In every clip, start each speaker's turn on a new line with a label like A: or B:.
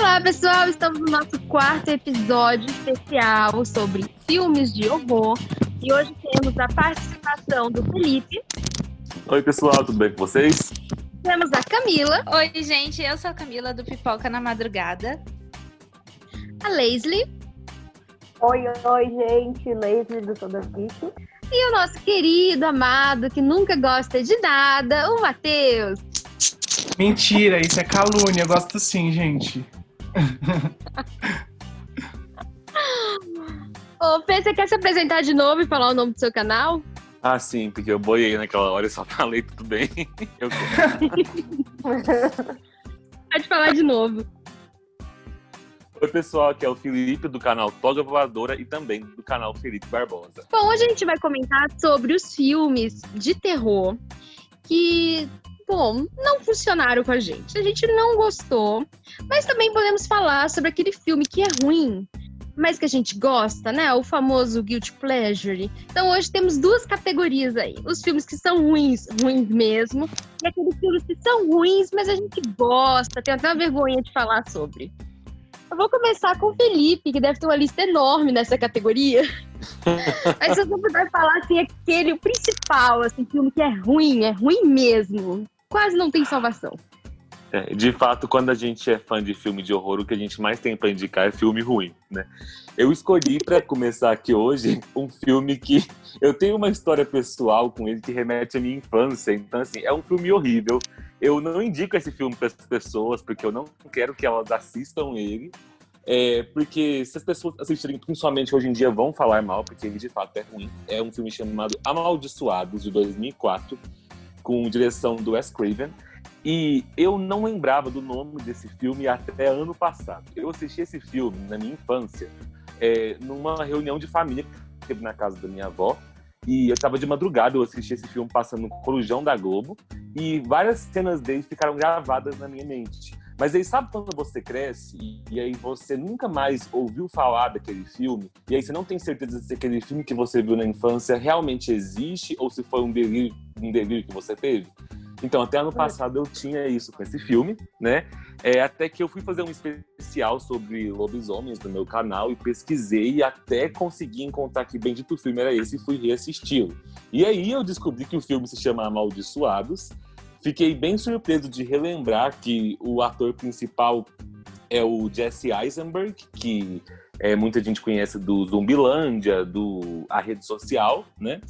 A: Olá, pessoal! Estamos no nosso quarto episódio especial sobre filmes de horror. E hoje temos a participação do Felipe.
B: Oi, pessoal, tudo bem com vocês?
A: Temos a Camila.
C: Oi, gente, eu sou a Camila do Pipoca na Madrugada.
A: A Leslie.
D: Oi, oi, gente, Leslie do Toda Bicho.
A: E o nosso querido, amado, que nunca gosta de nada, o Matheus.
E: Mentira, isso é calúnia, eu gosto sim, gente.
A: Ô, Fê, você quer se apresentar de novo e falar o nome do seu canal?
B: Ah, sim, porque eu boiei naquela hora e só falei tudo bem. Eu
A: Pode falar de novo.
B: Oi, pessoal, aqui é o Felipe do canal Toga Voadora e também do canal Felipe Barbosa.
A: Bom, hoje a gente vai comentar sobre os filmes de terror que, bom, não funcionaram com a gente. A gente não gostou, mas também podemos falar sobre aquele filme que é ruim, mas que a gente gosta, né? O famoso guilty pleasure. Então hoje temos duas categorias aí: os filmes que são ruins, ruins mesmo, e aqueles filmes que são ruins, mas a gente gosta, tem até uma vergonha de falar sobre. Eu vou começar com o Felipe, que deve ter uma lista enorme nessa categoria. Mas se você puder falar assim, aquele o principal, assim, filme que é ruim, é ruim mesmo. Quase não tem salvação.
B: É, de fato, quando a gente é fã de filme de horror, o que a gente mais tem para indicar é filme ruim, né? Eu escolhi para começar aqui hoje um filme que eu tenho uma história pessoal com ele que remete à minha infância. Então, assim, é um filme horrível. Eu não indico esse filme para as pessoas porque eu não quero que elas assistam ele. É, porque se as pessoas assistirem, principalmente hoje em dia, vão falar mal, porque ele de fato é ruim. É um filme chamado Amaldiçoados, de 2004, com direção do Wes Craven. E eu não lembrava do nome desse filme até ano passado. Eu assisti esse filme na minha infância, é, numa reunião de família que teve na casa da minha avó. E eu estava de madrugada, eu assisti esse filme passando no Corujão da Globo. E várias cenas dele ficaram gravadas na minha mente. Mas aí sabe quando você cresce e, e, aí você nunca mais ouviu falar daquele filme, e aí você não tem certeza se aquele filme que você viu na infância realmente existe ou se foi um delírio, um delírio que você teve? Então, até ano passado eu tinha isso com esse filme, né? É, até que eu fui fazer um especial sobre lobisomens no meu canal e pesquisei e até consegui encontrar que bendito filme era esse e fui reassisti-lo. E aí eu descobri que o filme se chama Amaldiçoados. Fiquei bem surpreso de relembrar que o ator principal é o Jesse Eisenberg, que é, muita gente conhece do Zumbilândia, do A Rede Social, né?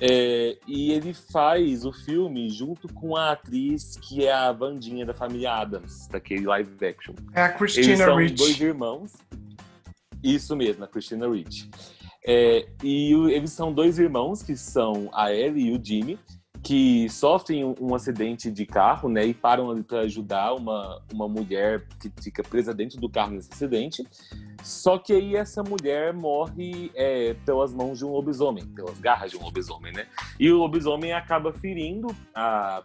B: É, e ele faz o filme junto com a atriz que é a Vandinha da família Adams, daquele live action.
E: É a Christina
B: Eles são
E: Ricci.
B: dois irmãos. Isso mesmo, a Christina Ricci. É, e o, eles são dois irmãos, que são a Ellie e o Jimmy, que sofrem um, acidente de carro, né? E param ali para ajudar uma, uma mulher que fica presa dentro do carro nesse acidente. Só que aí essa mulher morre é, pelas mãos de um lobisomem, pelas garras de um lobisomem, né? E o lobisomem acaba ferindo a,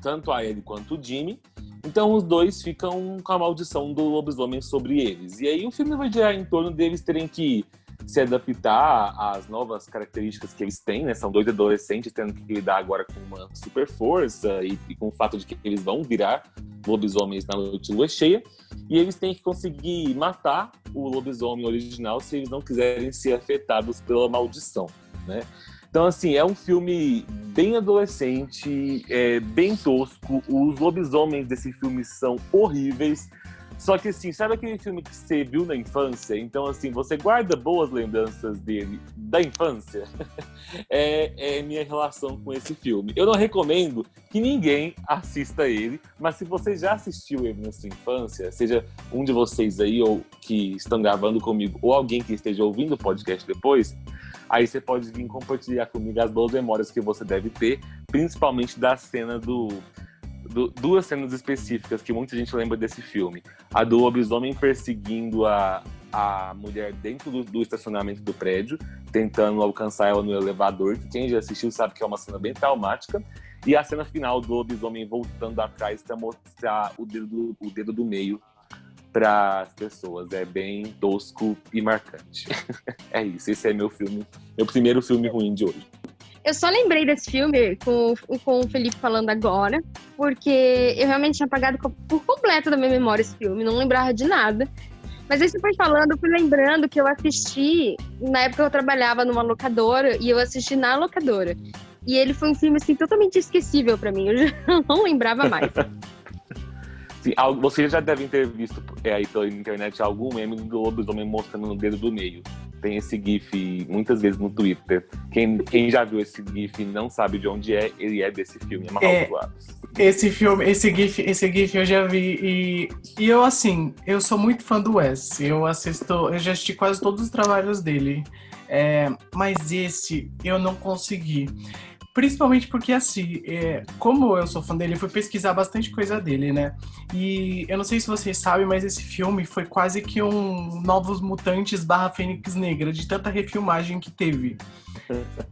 B: tanto a ele quanto o Jimmy. Então os dois ficam com a maldição do lobisomem sobre eles. E aí o filme vai girar em torno deles terem que se adaptar às novas características que eles têm, né? São dois adolescentes tendo que lidar agora com uma super força e, e com o fato de que eles vão virar lobisomens na noite de lua cheia. E eles têm que conseguir matar o lobisomem original se eles não quiserem ser afetados pela maldição, né? Então, assim, é um filme bem adolescente, é, bem tosco. Os lobisomens desse filme são horríveis. Só que, assim, sabe aquele filme que você viu na infância? Então, assim, você guarda boas lembranças dele da infância? é, é minha relação com esse filme. Eu não recomendo que ninguém assista ele, mas se você já assistiu ele na sua infância, seja um de vocês aí ou que estão gravando comigo, ou alguém que esteja ouvindo o podcast depois, aí você pode vir compartilhar comigo as boas memórias que você deve ter, principalmente da cena do du- duas cenas específicas que muita gente lembra desse filme. A do lobisomem perseguindo a, a mulher dentro do, do estacionamento do prédio, tentando alcançar ela no elevador, que quem já assistiu sabe que é uma cena bem traumática. E a cena final do lobisomem voltando atrás para mostrar o dedo, do- o dedo do meio para as pessoas. É bem tosco e marcante. é isso, esse é meu filme, meu primeiro filme ruim de hoje.
A: Eu só lembrei desse filme com, com o Felipe falando agora, porque eu realmente tinha apagado por completo da minha memória esse filme, não lembrava de nada. Mas aí você foi falando, eu fui lembrando que eu assisti, na época eu trabalhava numa locadora, e eu assisti na locadora. E ele foi um filme, assim, totalmente esquecível para mim, eu já não lembrava mais.
B: Sim, vocês já devem ter visto é, aí pela internet algum meme do lobisomem mostrando no dedo do meio. Tem esse GIF muitas vezes no Twitter. Quem, quem já viu esse GIF não sabe de onde é, ele é desse filme, é
E: É, esse filme, esse GIF, esse GIF eu já vi. E, e eu, assim, eu sou muito fã do Wes. Eu assisto, eu já assisti quase todos os trabalhos dele. É, mas esse eu não consegui. Principalmente porque, assim, é, como eu sou fã dele, eu fui pesquisar bastante coisa dele, né? E eu não sei se vocês sabem, mas esse filme foi quase que um Novos Mutantes barra Fênix Negra, de tanta refilmagem que teve.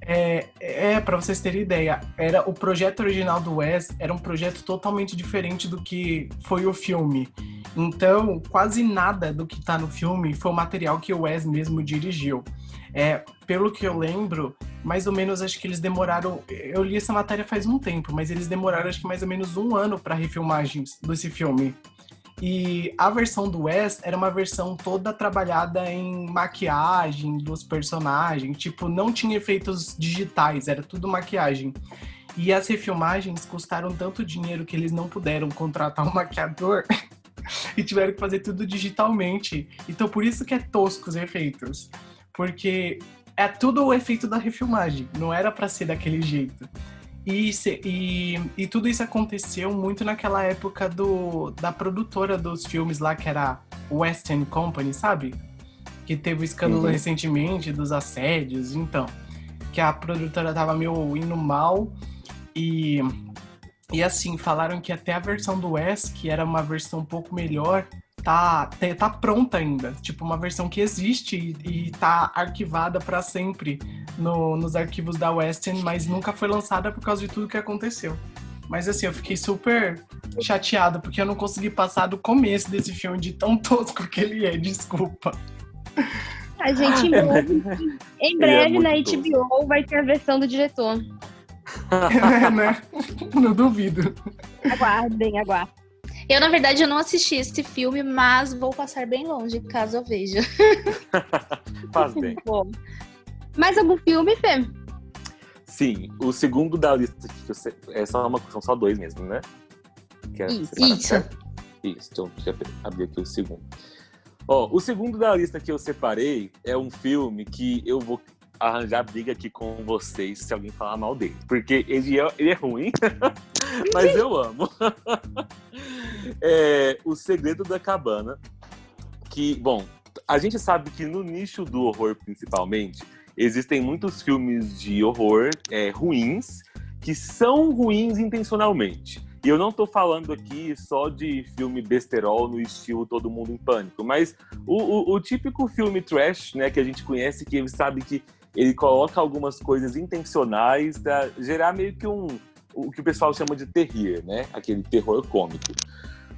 E: É, é para vocês terem ideia, era o projeto original do Wes era um projeto totalmente diferente do que foi o filme. Então, quase nada do que tá no filme foi o material que o Wes mesmo dirigiu. É, pelo que eu lembro, mais ou menos acho que eles demoraram. Eu li essa matéria faz um tempo, mas eles demoraram acho que mais ou menos um ano para refilmagens desse filme. E a versão do Wes era uma versão toda trabalhada em maquiagem dos personagens. Tipo, não tinha efeitos digitais, era tudo maquiagem. E as refilmagens custaram tanto dinheiro que eles não puderam contratar um maquiador e tiveram que fazer tudo digitalmente. Então por isso que é tosco os efeitos porque é tudo o efeito da refilmagem, não era para ser daquele jeito. E, e, e, tudo isso aconteceu muito naquela época do, da produtora dos filmes lá, que era Western Company, sabe? Que teve o escândalo uhum. recentemente dos assédios, então. Que a produtora tava meio indo mal. E, e assim, falaram que até a versão do West, que era uma versão um pouco melhor, tá, tá pronta ainda. Tipo, uma versão que existe e, e tá arquivada para sempre no, nos arquivos da Western, mas nunca foi lançada por causa de tudo que aconteceu. Mas assim, eu fiquei super chateado porque eu não consegui passar do começo desse filme de tão tosco que ele é, desculpa.
A: A gente é, em breve é na HBO tosco. vai ter a versão do diretor.
E: é, né? Não duvido.
A: Aguardem, aguardem.
C: Eu, na verdade, eu não assisti esse filme, mas vou passar bem longe, caso eu veja.
B: Faz bem.
A: Bom. Mais algum filme, Fê?
B: Sim, o segundo da lista é só uma, são só dois mesmo, né?
C: Que é isso. Isso.
B: Isso, então já abri aqui o segundo. Ó, o segundo da lista que eu separei é um filme que eu vou arranjar briga aqui com vocês se alguém falar mal dele. Porque ele é, ele é ruim, mas eu amo. é, o Segredo da Cabana. Que, bom, a gente sabe que no nicho do horror, principalmente, existem muitos filmes de horror é, ruins que são ruins intencionalmente. E eu não estou falando aqui só de filme besterol no estilo Todo Mundo em Pânico, mas o, o, o típico filme trash, né, que a gente conhece, que sabe que ele coloca algumas coisas intencionais para gerar meio que um o que o pessoal chama de terrir, né? Aquele terror cômico.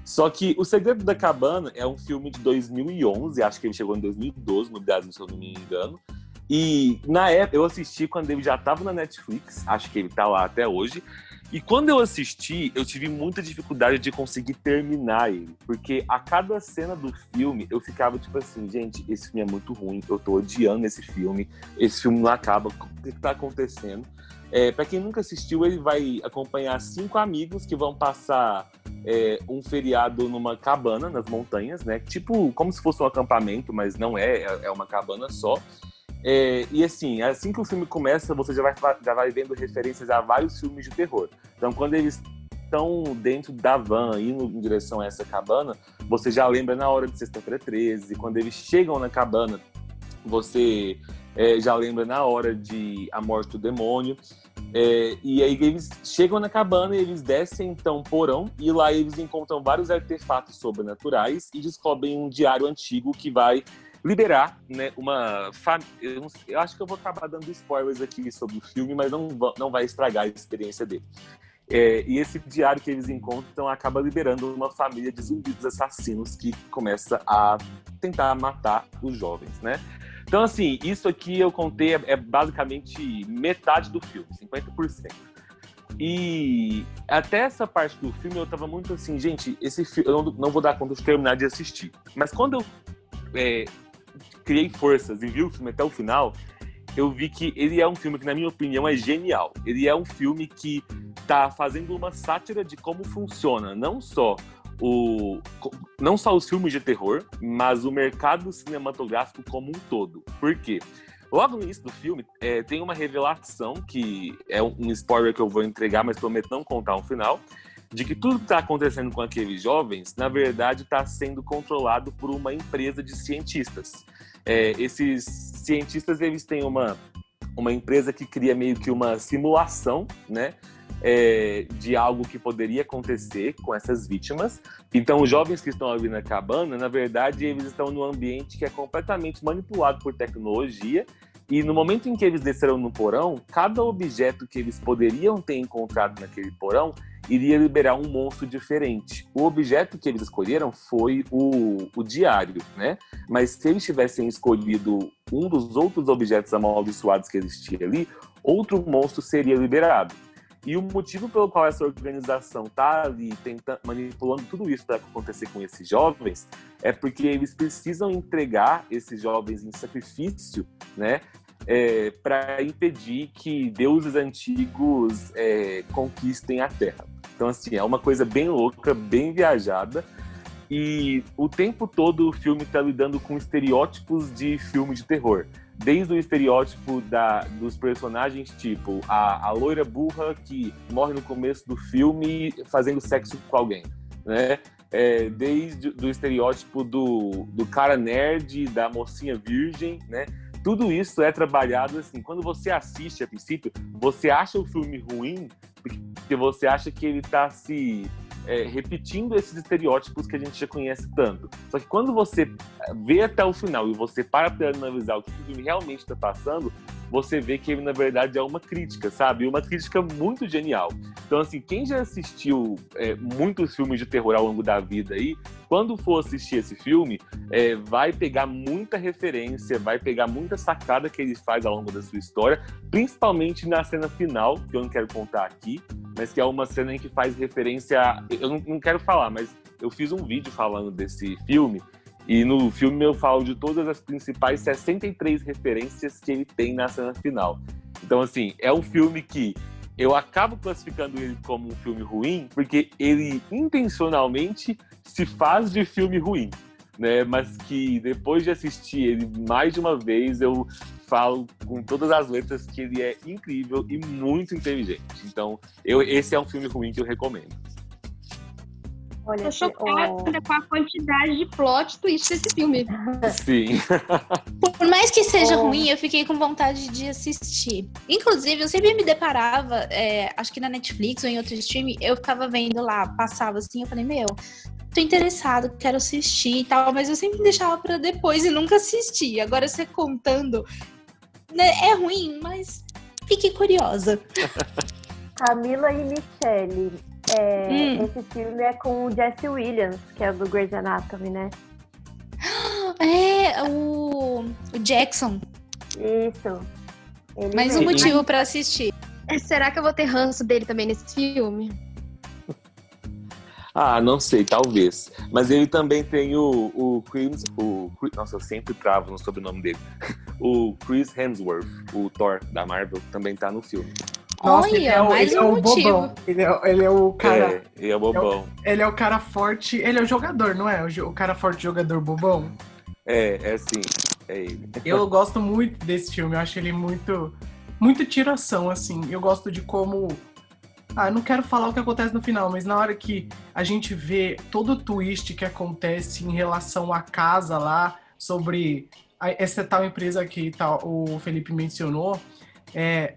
B: Só que O Segredo da Cabana é um filme de 2011, acho que ele chegou em 2012 no Brasil, se eu não me engano. E na época eu assisti quando ele já estava na Netflix, acho que ele está lá até hoje. E quando eu assisti, eu tive muita dificuldade de conseguir terminar ele. Porque a cada cena do filme, eu ficava tipo assim, gente, esse filme é muito ruim, eu tô odiando esse filme, esse filme não acaba, o que, que tá acontecendo? É, para quem nunca assistiu, ele vai acompanhar cinco amigos que vão passar é, um feriado numa cabana nas montanhas, né? Tipo, como se fosse um acampamento, mas não é, é, é uma cabana só. É, e assim, assim que o filme começa, você já vai, já vai vendo referências a vários filmes de terror. Então, quando eles estão dentro da van, indo em direção a essa cabana, você já lembra na hora de Sexta-feira 13. Quando eles chegam na cabana, você é, já lembra na hora de A Morte do Demônio. É, e aí eles chegam na cabana e eles descem então porão e lá eles encontram vários artefatos sobrenaturais e descobrem um diário antigo que vai liberar né, uma família. Eu, acho que eu vou acabar dando spoilers aqui sobre o filme, mas não, não vai estragar a experiência dele. É, e esse diário que eles encontram acaba liberando uma família de zumbis assassinos que começa a tentar matar os jovens, né? Então, assim, isso aqui eu contei é, é basicamente metade do filme, 50%. E até essa parte do filme eu tava muito assim, gente, esse filme eu não, não vou dar conta de terminar de assistir. Mas quando eu é, criei forças e vi o filme até o final, eu vi que ele é um filme que, na minha opinião, é genial. Ele é um filme que tá fazendo uma sátira de como funciona não só o não só os filmes de terror, mas o mercado cinematográfico como um todo. Por quê? Logo no início do filme, é, tem uma revelação que é um spoiler que eu vou entregar, mas prometo não contar no final, de que tudo que está acontecendo com aqueles jovens, na verdade, está sendo controlado por uma empresa de cientistas. É, esses cientistas eles têm uma, uma empresa que cria meio que uma simulação, né? é, de algo que poderia acontecer com essas vítimas. Então, os jovens que estão ali na cabana, na verdade, eles estão num ambiente que é completamente manipulado por tecnologia. E no momento em que eles desceram no porão, cada objeto que eles poderiam ter encontrado naquele porão iria liberar um monstro diferente. O objeto que eles escolheram foi o, o diário, né? Mas se eles tivessem escolhido um dos outros objetos amaldiçoados que existia ali, outro monstro seria liberado. E o motivo pelo qual essa organização está ali manipulando tudo isso para acontecer com esses jovens é porque eles precisam entregar esses jovens em sacrifício, né? É, para impedir que deuses antigos é, conquistem a Terra. Então, assim, é uma coisa bem louca, bem viajada. E o tempo todo o filme está lidando com estereótipos de filme de terror desde o estereótipo da, dos personagens, tipo a, a loira burra que morre no começo do filme fazendo sexo com alguém, né? É, desde o estereótipo do, do cara nerd, da mocinha virgem, né? Tudo isso é trabalhado assim. Quando você assiste a princípio, você acha o filme ruim porque você acha que ele está se é, repetindo esses estereótipos que a gente já conhece tanto. Só que quando você vê até o final e você para para analisar o que o filme realmente está passando, você vê que ele, na verdade, é uma crítica, sabe? Uma crítica muito genial. Então, assim, quem já assistiu é, muitos filmes de terror ao longo da vida aí, quando for assistir esse filme, é, vai pegar muita referência, vai pegar muita sacada que ele faz ao longo da sua história, principalmente na cena final, que eu não quero contar aqui, mas que é uma cena em que faz referência. A... Eu não, não quero falar, mas eu fiz um vídeo falando desse filme e no filme eu falo de todas as principais 63 referências que ele tem na cena final. Então, assim, é um filme que eu acabo classificando ele como um filme ruim, porque ele intencionalmente se faz de filme ruim. Né, mas que depois de assistir ele mais de uma vez, eu falo com todas as letras que ele é incrível e muito inteligente. Então, eu, esse é um filme ruim que eu recomendo.
A: Olha, Tô chocada oh... com a quantidade de plot twist desse filme.
B: Sim.
C: Por mais que seja oh. ruim, eu fiquei com vontade de assistir. Inclusive, eu sempre me deparava, é, acho que na Netflix ou em outro stream, eu ficava vendo lá, passava assim, eu falei, meu, tô interessado, quero assistir e tal, mas eu sempre deixava para depois e nunca assisti. Agora você contando, né, é ruim, mas fique curiosa.
D: Camila e Michelle, é, hum. Esse filme é com o Jesse Williams, que é do Grey's Anatomy, né?
C: É, o, o Jackson.
D: Isso.
C: Ele Mais um motivo para assistir.
A: É, será que eu vou ter ranço dele também nesse filme?
B: Ah, não sei, talvez. Mas ele também tem o, o Chris. O, nossa, eu sempre travo no sobrenome dele. O Chris Hemsworth, o Thor da Marvel, também tá no filme.
C: Nossa, Olha, ele é, o, ele é um o bobão.
E: Ele é, ele é o cara. É,
B: ele é o bobão.
E: É o, ele é o cara forte. Ele é o jogador, não é? O, o cara forte jogador bobão.
B: É, é sim. É ele.
E: Eu gosto muito desse filme. Eu acho ele muito. Muito tiração, assim. Eu gosto de como. Ah, não quero falar o que acontece no final, mas na hora que a gente vê todo o twist que acontece em relação à casa lá, sobre essa tal empresa que tal, o Felipe mencionou, é,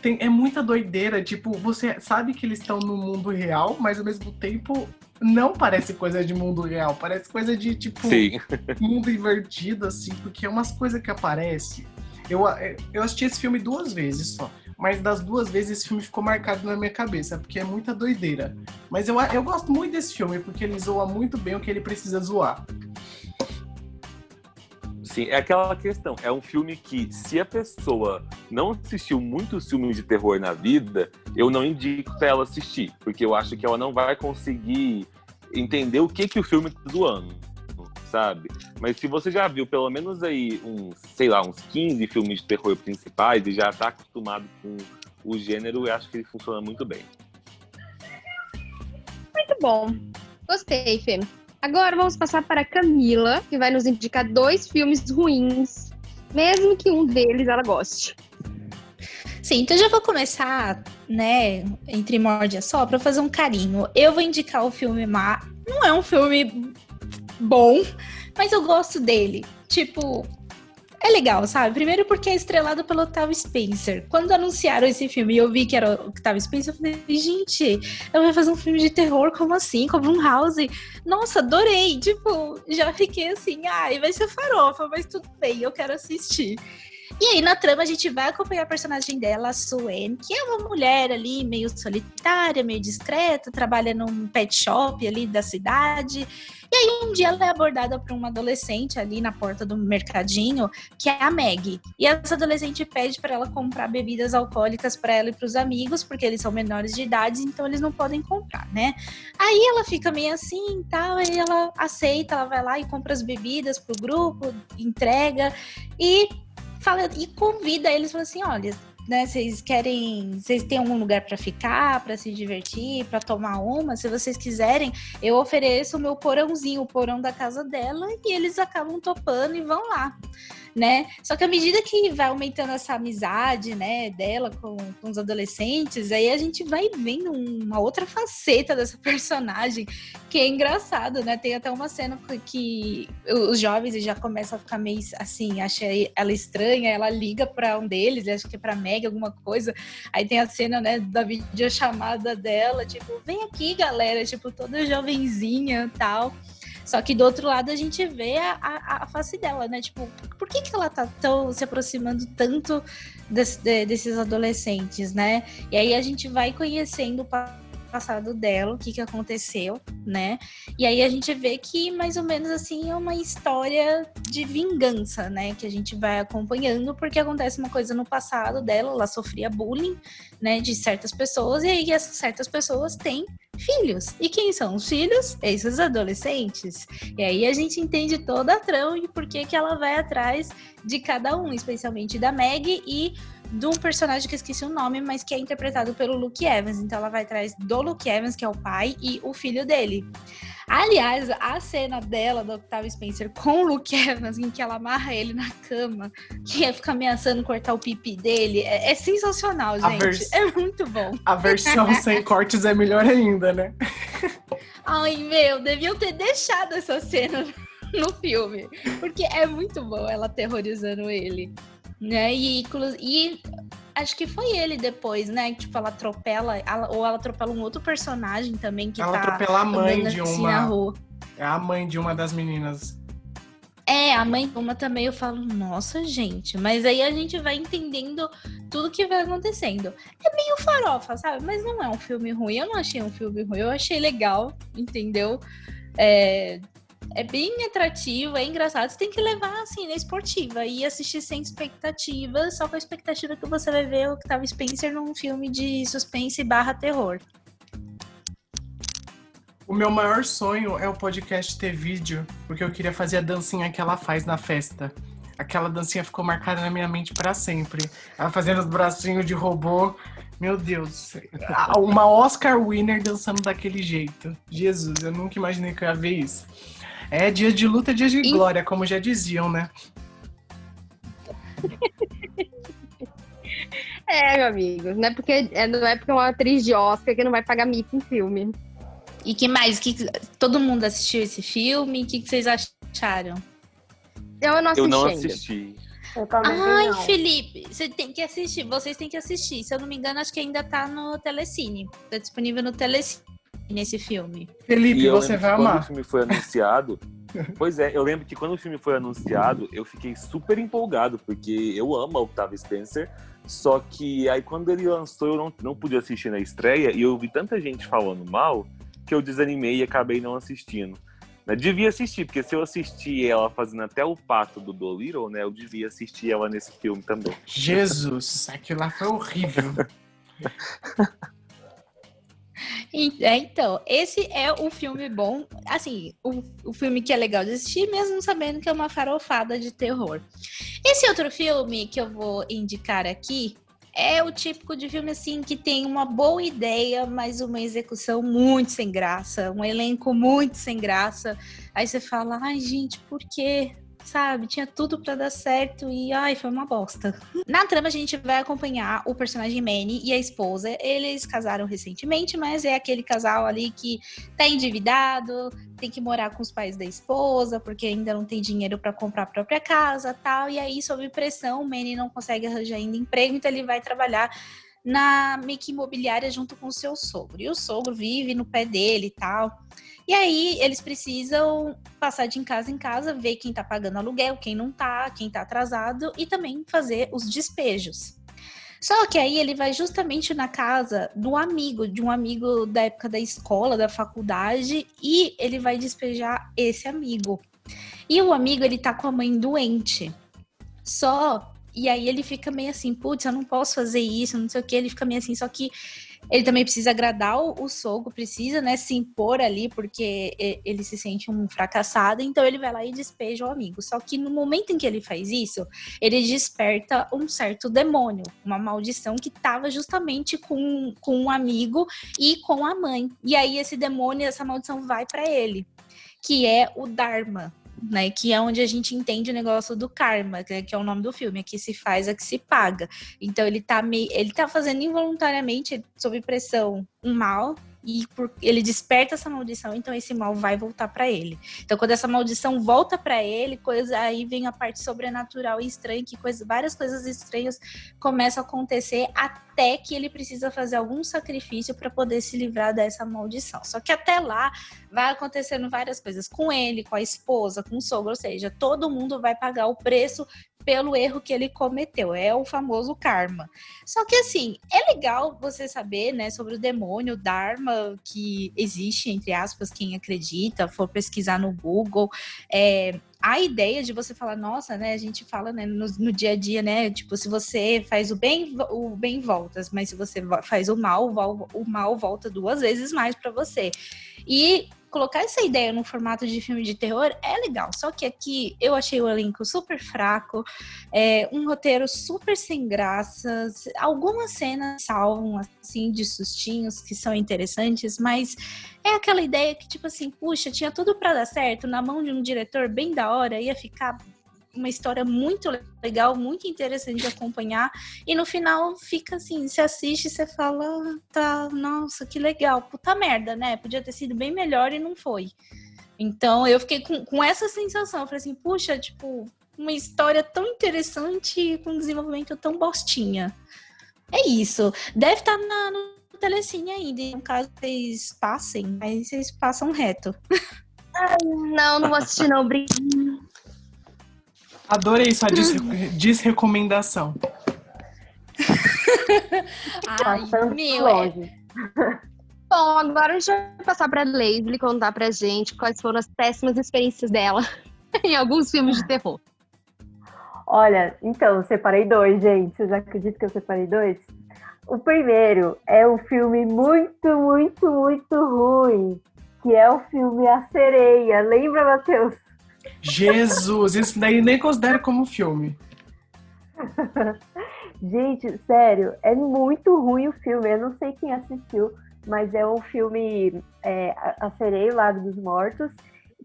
E: tem, é muita doideira. Tipo, você sabe que eles estão no mundo real, mas ao mesmo tempo não parece coisa de mundo real. Parece coisa de, tipo,
B: Sim.
E: mundo invertido, assim, porque é umas coisas que aparecem. Eu, eu assisti esse filme duas vezes só. Mas das duas vezes esse filme ficou marcado na minha cabeça, porque é muita doideira. Mas eu, eu gosto muito desse filme, porque ele zoa muito bem o que ele precisa zoar.
B: Sim, é aquela questão. É um filme que, se a pessoa não assistiu muitos filmes de terror na vida, eu não indico pra ela assistir, porque eu acho que ela não vai conseguir entender o que, que o filme tá zoando, sabe? Mas se você já viu pelo menos aí uns, sei lá, uns 15 filmes de terror principais e já tá acostumado com o gênero, eu acho que ele funciona muito bem.
A: Muito bom. Gostei, Fê. Agora vamos passar para a Camila, que vai nos indicar dois filmes ruins, mesmo que um deles ela goste.
C: Sim, então já vou começar, né, entre morde só, para fazer um carinho. Eu vou indicar o filme Má. Não é um filme bom, mas eu gosto dele. Tipo, é legal, sabe? Primeiro porque é estrelado pelo Octavio Spencer. Quando anunciaram esse filme e eu vi que era o Octavio Spencer, eu falei, gente, eu vou fazer um filme de terror, como assim? Com um House? Nossa, adorei! Tipo, já fiquei assim, ai, vai ser farofa, mas tudo bem, eu quero assistir. E aí, na trama, a gente vai acompanhar a personagem dela, a Suen, que é uma mulher ali meio solitária, meio discreta, trabalha num pet shop ali da cidade. E aí, um dia ela é abordada por uma adolescente ali na porta do mercadinho, que é a Meg. E essa adolescente pede para ela comprar bebidas alcoólicas para ela e para os amigos, porque eles são menores de idade, então eles não podem comprar, né? Aí ela fica meio assim, tal, aí ela aceita, ela vai lá e compra as bebidas pro grupo, entrega e fala e convida eles, fala assim, olha, né, vocês querem, vocês têm algum lugar para ficar, para se divertir, para tomar uma, se vocês quiserem, eu ofereço o meu porãozinho, o porão da casa dela, e eles acabam topando e vão lá né? Só que à medida que vai aumentando essa amizade, né, dela com, com os adolescentes, aí a gente vai vendo uma outra faceta dessa personagem que é engraçado, né? Tem até uma cena que os jovens já começam a ficar meio assim, acha ela estranha, ela liga para um deles, acho que é para Meg alguma coisa. Aí tem a cena, né, da videochamada dela, tipo, vem aqui, galera, tipo, toda jovenzinha, tal. Só que do outro lado a gente vê a, a, a face dela, né? Tipo, por que, que ela tá tão se aproximando tanto desse, de, desses adolescentes, né? E aí a gente vai conhecendo o passado dela, o que, que aconteceu, né? E aí a gente vê que mais ou menos assim é uma história de vingança, né? Que a gente vai acompanhando, porque acontece uma coisa no passado dela, ela sofria bullying, né? De certas pessoas, e aí essas certas pessoas têm filhos. E quem são os filhos? Esses adolescentes. E aí a gente entende toda a trama e por que, que ela vai atrás de cada um, especialmente da Meg e de um personagem que eu esqueci o nome, mas que é interpretado pelo Luke Evans. Então ela vai atrás do Luke Evans, que é o pai, e o filho dele. Aliás, a cena dela, do Octavio Spencer, com o Luke Evans, em que ela amarra ele na cama, que ficar ameaçando cortar o pipi dele, é, é sensacional, gente. Vers... É muito bom.
E: A versão sem cortes é melhor ainda, né?
C: Ai, meu, deviam ter deixado essa cena no filme, porque é muito bom ela aterrorizando ele. Né? E, e acho que foi ele depois, né? Tipo, ela atropela, ou ela atropela um outro personagem também que
E: ela
C: tá.
E: atropela a mãe de assim uma. É a mãe de uma das meninas.
C: É, a mãe de uma também eu falo, nossa, gente, mas aí a gente vai entendendo tudo que vai acontecendo. É meio farofa, sabe? Mas não é um filme ruim. Eu não achei um filme ruim, eu achei legal, entendeu? É, é bem atrativo, é engraçado. Você tem que levar assim na esportiva e assistir sem expectativa, só com a expectativa que você vai ver o Octavio Spencer num filme de suspense barra terror.
E: O meu maior sonho é o podcast ter vídeo, porque eu queria fazer a dancinha que ela faz na festa. Aquela dancinha ficou marcada na minha mente para sempre. Ela fazendo os bracinhos de robô. Meu Deus. Uma Oscar winner dançando daquele jeito. Jesus, eu nunca imaginei que eu ia ver isso. É dia de luta, dia de e... glória, como já diziam, né?
A: é, meu amigo. Não é porque é, não é porque é uma atriz de Oscar que não vai pagar mico em filme.
C: E que mais? Que, todo mundo assistiu esse filme? O que, que vocês acharam?
A: Eu não assisti.
B: Eu não assisti.
D: Eu
C: Ai,
D: não.
C: Felipe, você tem que assistir. Vocês têm que assistir. Se eu não me engano, acho que ainda tá no Telecine. Tá disponível no Telecine nesse filme.
E: Felipe, você vai amar.
B: Quando o filme foi anunciado. pois é, eu lembro que quando o filme foi anunciado, eu fiquei super empolgado, porque eu amo a Octavia Spencer. Só que aí quando ele lançou, eu não, não pude assistir na estreia, e eu vi tanta gente falando mal que eu desanimei e acabei não assistindo. Eu devia assistir, porque se eu assistir ela fazendo até o pato do Dolittle, né? Eu devia assistir ela nesse filme também.
E: Jesus, aquilo lá foi horrível.
C: É, então, esse é o filme bom, assim, o, o filme que é legal de assistir, mesmo sabendo que é uma farofada de terror. Esse outro filme que eu vou indicar aqui é o típico de filme assim que tem uma boa ideia, mas uma execução muito sem graça, um elenco muito sem graça. Aí você fala, ai gente, por quê? Sabe? Tinha tudo para dar certo e ai, foi uma bosta. Na trama a gente vai acompanhar o personagem Manny e a esposa. Eles casaram recentemente, mas é aquele casal ali que tá endividado, tem que morar com os pais da esposa, porque ainda não tem dinheiro para comprar a própria casa, tal. E aí, sob pressão, o Manny não consegue arranjar ainda emprego, então ele vai trabalhar na Mickey Imobiliária junto com o seu sogro. E o sogro vive no pé dele e tal. E aí eles precisam passar de casa em casa, ver quem tá pagando aluguel, quem não tá, quem tá atrasado e também fazer os despejos. Só que aí ele vai justamente na casa do amigo, de um amigo da época da escola, da faculdade, e ele vai despejar esse amigo. E o amigo, ele tá com a mãe doente. Só e aí ele fica meio assim, putz, eu não posso fazer isso, não sei o que. Ele fica meio assim, só que ele também precisa agradar o, o sogro, precisa, né, se impor ali, porque ele se sente um fracassado, então ele vai lá e despeja o amigo. Só que no momento em que ele faz isso, ele desperta um certo demônio, uma maldição que estava justamente com, com um amigo e com a mãe. E aí esse demônio, essa maldição vai para ele, que é o Dharma né? Que é onde a gente entende o negócio do karma, que é o nome do filme, é que se faz, é que se paga. Então ele tá meio, ele tá fazendo involuntariamente, sob pressão, um mal e por, ele desperta essa maldição, então esse mal vai voltar para ele. Então, quando essa maldição volta para ele, coisa aí vem a parte sobrenatural e estranha, que coisa, várias coisas estranhas começam a acontecer até que ele precisa fazer algum sacrifício para poder se livrar dessa maldição. Só que até lá vai acontecendo várias coisas com ele, com a esposa, com o sogro, ou seja, todo mundo vai pagar o preço pelo erro que ele cometeu. É o famoso karma. Só que assim, é legal você saber, né, sobre o demônio, o Dharma, que existe, entre aspas, quem acredita, for pesquisar no Google. É, a ideia de você falar, nossa, né, a gente fala né, no, no, dia a dia, né, tipo, se você faz o bem, o bem volta, mas se você faz o mal, o mal volta duas vezes mais para você. E colocar essa ideia no formato de filme de terror é legal. Só que aqui eu achei o elenco super fraco, é, um roteiro super sem graças, algumas cenas salvam, assim, de sustinhos que são interessantes, mas é aquela ideia que, tipo assim, puxa, tinha tudo para dar certo, na mão de um diretor bem da hora, ia ficar uma história muito legal, muito interessante de acompanhar. E no final fica assim, você assiste e você fala, tá, nossa, que legal, puta merda, né? Podia ter sido bem melhor e não foi. Então eu fiquei com, com essa sensação, eu falei assim, puxa, tipo, uma história tão interessante com um desenvolvimento tão bostinha. É isso. Deve estar tá na, no Telecine ainda. No caso, vocês passem, aí vocês passam reto.
A: Ai, não, não vou assistir, não. Obrigada.
E: Adorei sua des desrecomendação.
C: Ai, meu. É...
A: Bom, agora a gente vai passar para a Leslie contar pra gente quais foram as péssimas experiências dela em alguns filmes de terror.
D: Olha, então, eu separei dois, gente. Vocês acreditam que eu separei dois? O primeiro é um filme muito, muito, muito ruim, que é o filme A Sereia. Lembra, Matheus?
E: Jesus, isso daí nem considero como filme.
D: Gente, sério, é muito ruim o filme. Eu não sei quem assistiu, mas é um filme é, A Sereia, o Lado dos Mortos.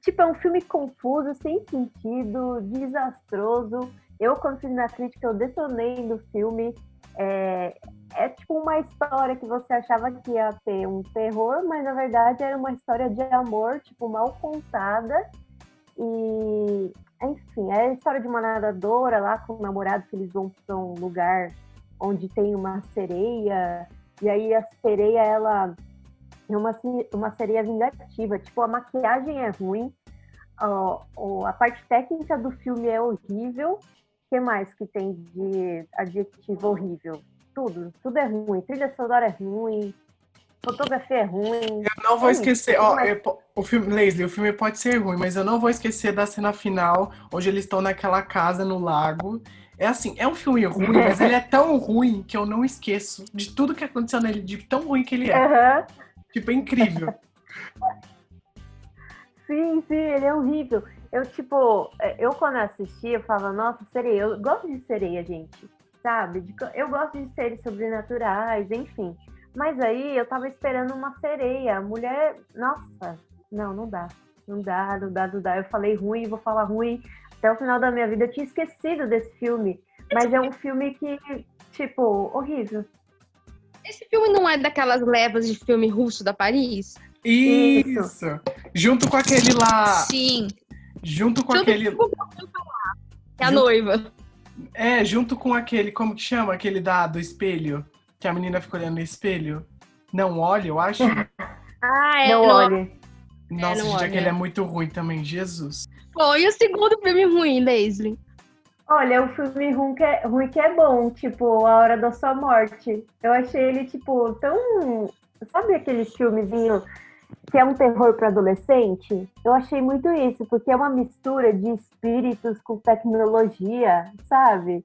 D: Tipo, é um filme confuso, sem sentido, desastroso. Eu, quando fiz minha crítica, eu detonei no filme. É, é tipo uma história que você achava que ia ter um terror, mas na verdade era uma história de amor, tipo, mal contada e, enfim, é a história de uma nadadora lá com o namorado que eles vão para um lugar onde tem uma sereia, e aí a sereia, ela é uma, uma sereia vingativa. Tipo, a maquiagem é ruim, a, a parte técnica do filme é horrível. O que mais que tem de adjetivo horrível? Tudo, tudo é ruim. Trilha sonora é ruim, fotografia é ruim.
E: Eu não vou
D: É
E: esquecer,
D: isso,
E: ó,
D: mas-
E: eu o filme, Leslie, o filme pode ser ruim, mas eu não vou esquecer da cena final, onde eles estão naquela casa no lago. É assim, é um filme ruim, mas ele é tão ruim que eu não esqueço de tudo que aconteceu nele, de tão ruim que ele é.
D: Aham.
E: Tipo, é incrível.
D: Sim, sim, ele é horrível. Eu, tipo, é, eu quando assisti, eu falava, nossa, sereia. Eu gosto de sereia, gente. Sabe? Eu gosto de seres sobrenaturais, enfim. Mas aí eu tava esperando uma sereia. A mulher, nossa, não, não dá. Não dá, não dá, não dá. Eu falei ruim, vou falar ruim. Até o final da minha vida eu tinha esquecido desse filme. Mas é um filme que, tipo, horrível.
A: Esse filme não é daquelas levas de filme russo da Paris?
E: Isso. Junto com aquele lá.
C: Sim.
E: Junto com
A: Junto
E: aquele.
A: com- Que é a
E: Junto-
A: noiva.
E: É, junto com aquele. Como que chama? Aquele da, do espelho. Que a menina fica olhando no espelho. Não olha, eu acho.
A: Ah, é.
D: não
A: não-
D: olhe.
E: Nossa,
A: não
E: gente,
A: olha.
E: aquele é muito ruim também, Jesus.
A: Foi o segundo filme ruim, Leslie.
D: Olha, o filme ruim que, é, ruim que é bom, tipo, A Hora da Sua Morte. Eu achei ele, tipo, tão. Sabe aquele filmezinho que é um terror para adolescente? Eu achei muito isso, porque é uma mistura de espíritos com tecnologia, sabe?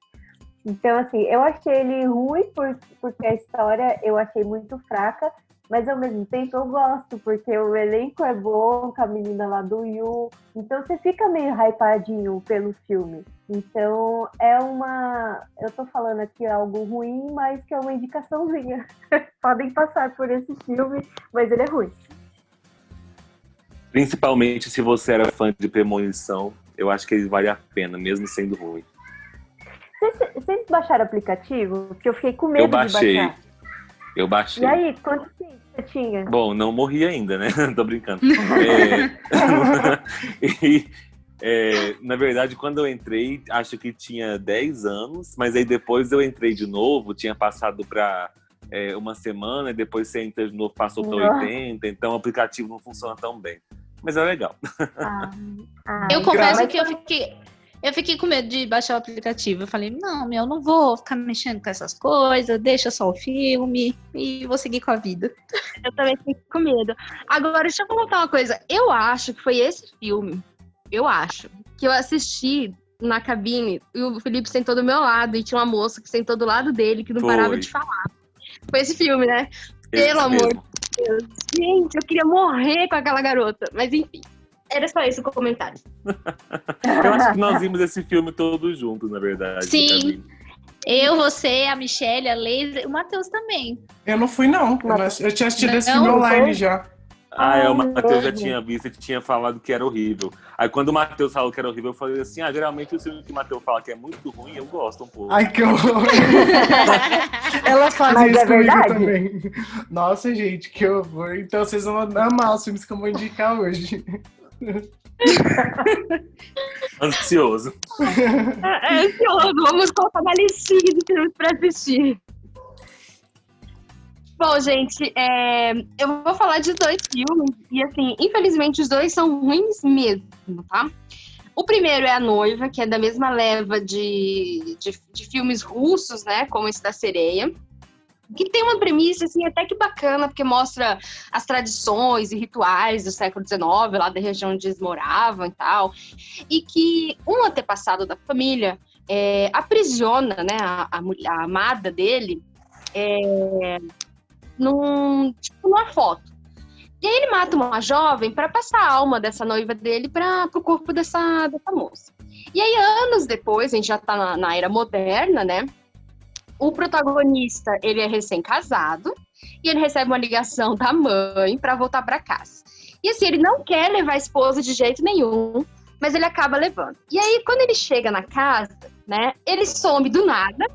D: Então, assim, eu achei ele ruim por, porque a história eu achei muito fraca, mas ao mesmo tempo eu gosto, porque o elenco é bom, com a menina lá do Yu. Então você fica meio hypadinho pelo filme. Então é uma. Eu tô falando aqui algo ruim, mas que é uma indicaçãozinha. Podem passar por esse filme, mas ele é ruim.
B: Principalmente se você era fã de Premonição, eu acho que ele vale a pena, mesmo sendo ruim.
D: Vocês, vocês baixaram o aplicativo? Porque eu fiquei com medo
B: Eu baixei.
D: de baixar.
B: Eu baixei.
D: E aí, quanto tempo você tinha?
B: Bom, não morri ainda, né? Tô brincando. É, e, é, na verdade, quando eu entrei, acho que tinha 10 anos, mas aí depois eu entrei de novo, tinha passado para uma semana, e depois você entra de novo, passou para
D: Nossa.
B: 80, então o aplicativo não funciona tão bem. Mas é legal.
D: Ah, ah,
C: Eu
E: Graças-
C: confesso que eu fiquei. Eu fiquei com medo de baixar o aplicativo. Eu falei, não, meu, eu não vou ficar mexendo com essas coisas, deixa só o filme e vou seguir com a vida.
A: Eu também fiquei com medo. Agora, deixa eu contar uma coisa. Eu acho que foi esse filme, eu acho, que eu assisti na cabine e o Felipe sentou do meu lado e tinha uma moça que sentou do lado dele que não
B: Foi.
A: parava de falar. Foi esse filme, né?
B: Esse
A: Pelo amor
B: mesmo.
A: Deus. Gente, eu queria morrer com aquela garota. Mas enfim, era só esse o comentário.
B: Eu acho que nós vimos esse filme todos juntos, na verdade.
C: Sim. Eu, você, a Michelle, a Leila, o Matheus também.
E: Eu não fui, não. Eu, não- eu tinha assistido esse filme
C: Não,
E: online
D: foi?
E: já.
B: Ah, é, o
D: Ah,
B: Matheus já tinha visto e tinha falado que era horrível. Aí quando o Matheus falou que era horrível, eu falei assim: ah, geralmente o filme que o Matheus fala que é muito ruim, eu gosto um pouco.
E: Ai, que horror. Ela faz
D: Mas
E: isso
D: é
E: comigo
D: verdade?
E: também. Nossa, gente, que horror. Então vocês vão amar os filmes que eu vou indicar hoje.
B: Ansioso.
A: É, ansioso. Vamos colocar uma listinha de filmes pra assistir. Bom, gente, é, eu vou falar de dois filmes e, assim, infelizmente os dois são ruins mesmo, tá? O primeiro é A Noiva, que é da mesma leva de, de, de filmes russos, né? Como esse da Sereia. Que tem uma premissa, assim, até que bacana, porque mostra as tradições e rituais do século XIX, lá da região onde eles moravam e tal. E que um antepassado da família é, aprisiona, né, a, a, mulher- a amada dele é, num, tipo, numa foto. E aí ele mata uma jovem para passar a alma dessa noiva dele para o corpo dessa, dessa moça. E aí, anos depois, a gente já tá na, na era moderna, né? O protagonista, ele é recém-casado e ele recebe uma ligação da mãe para voltar para casa. E assim, ele não quer levar a esposa de jeito nenhum, mas ele acaba levando. E aí, quando ele chega na casa, né, ele some do nada,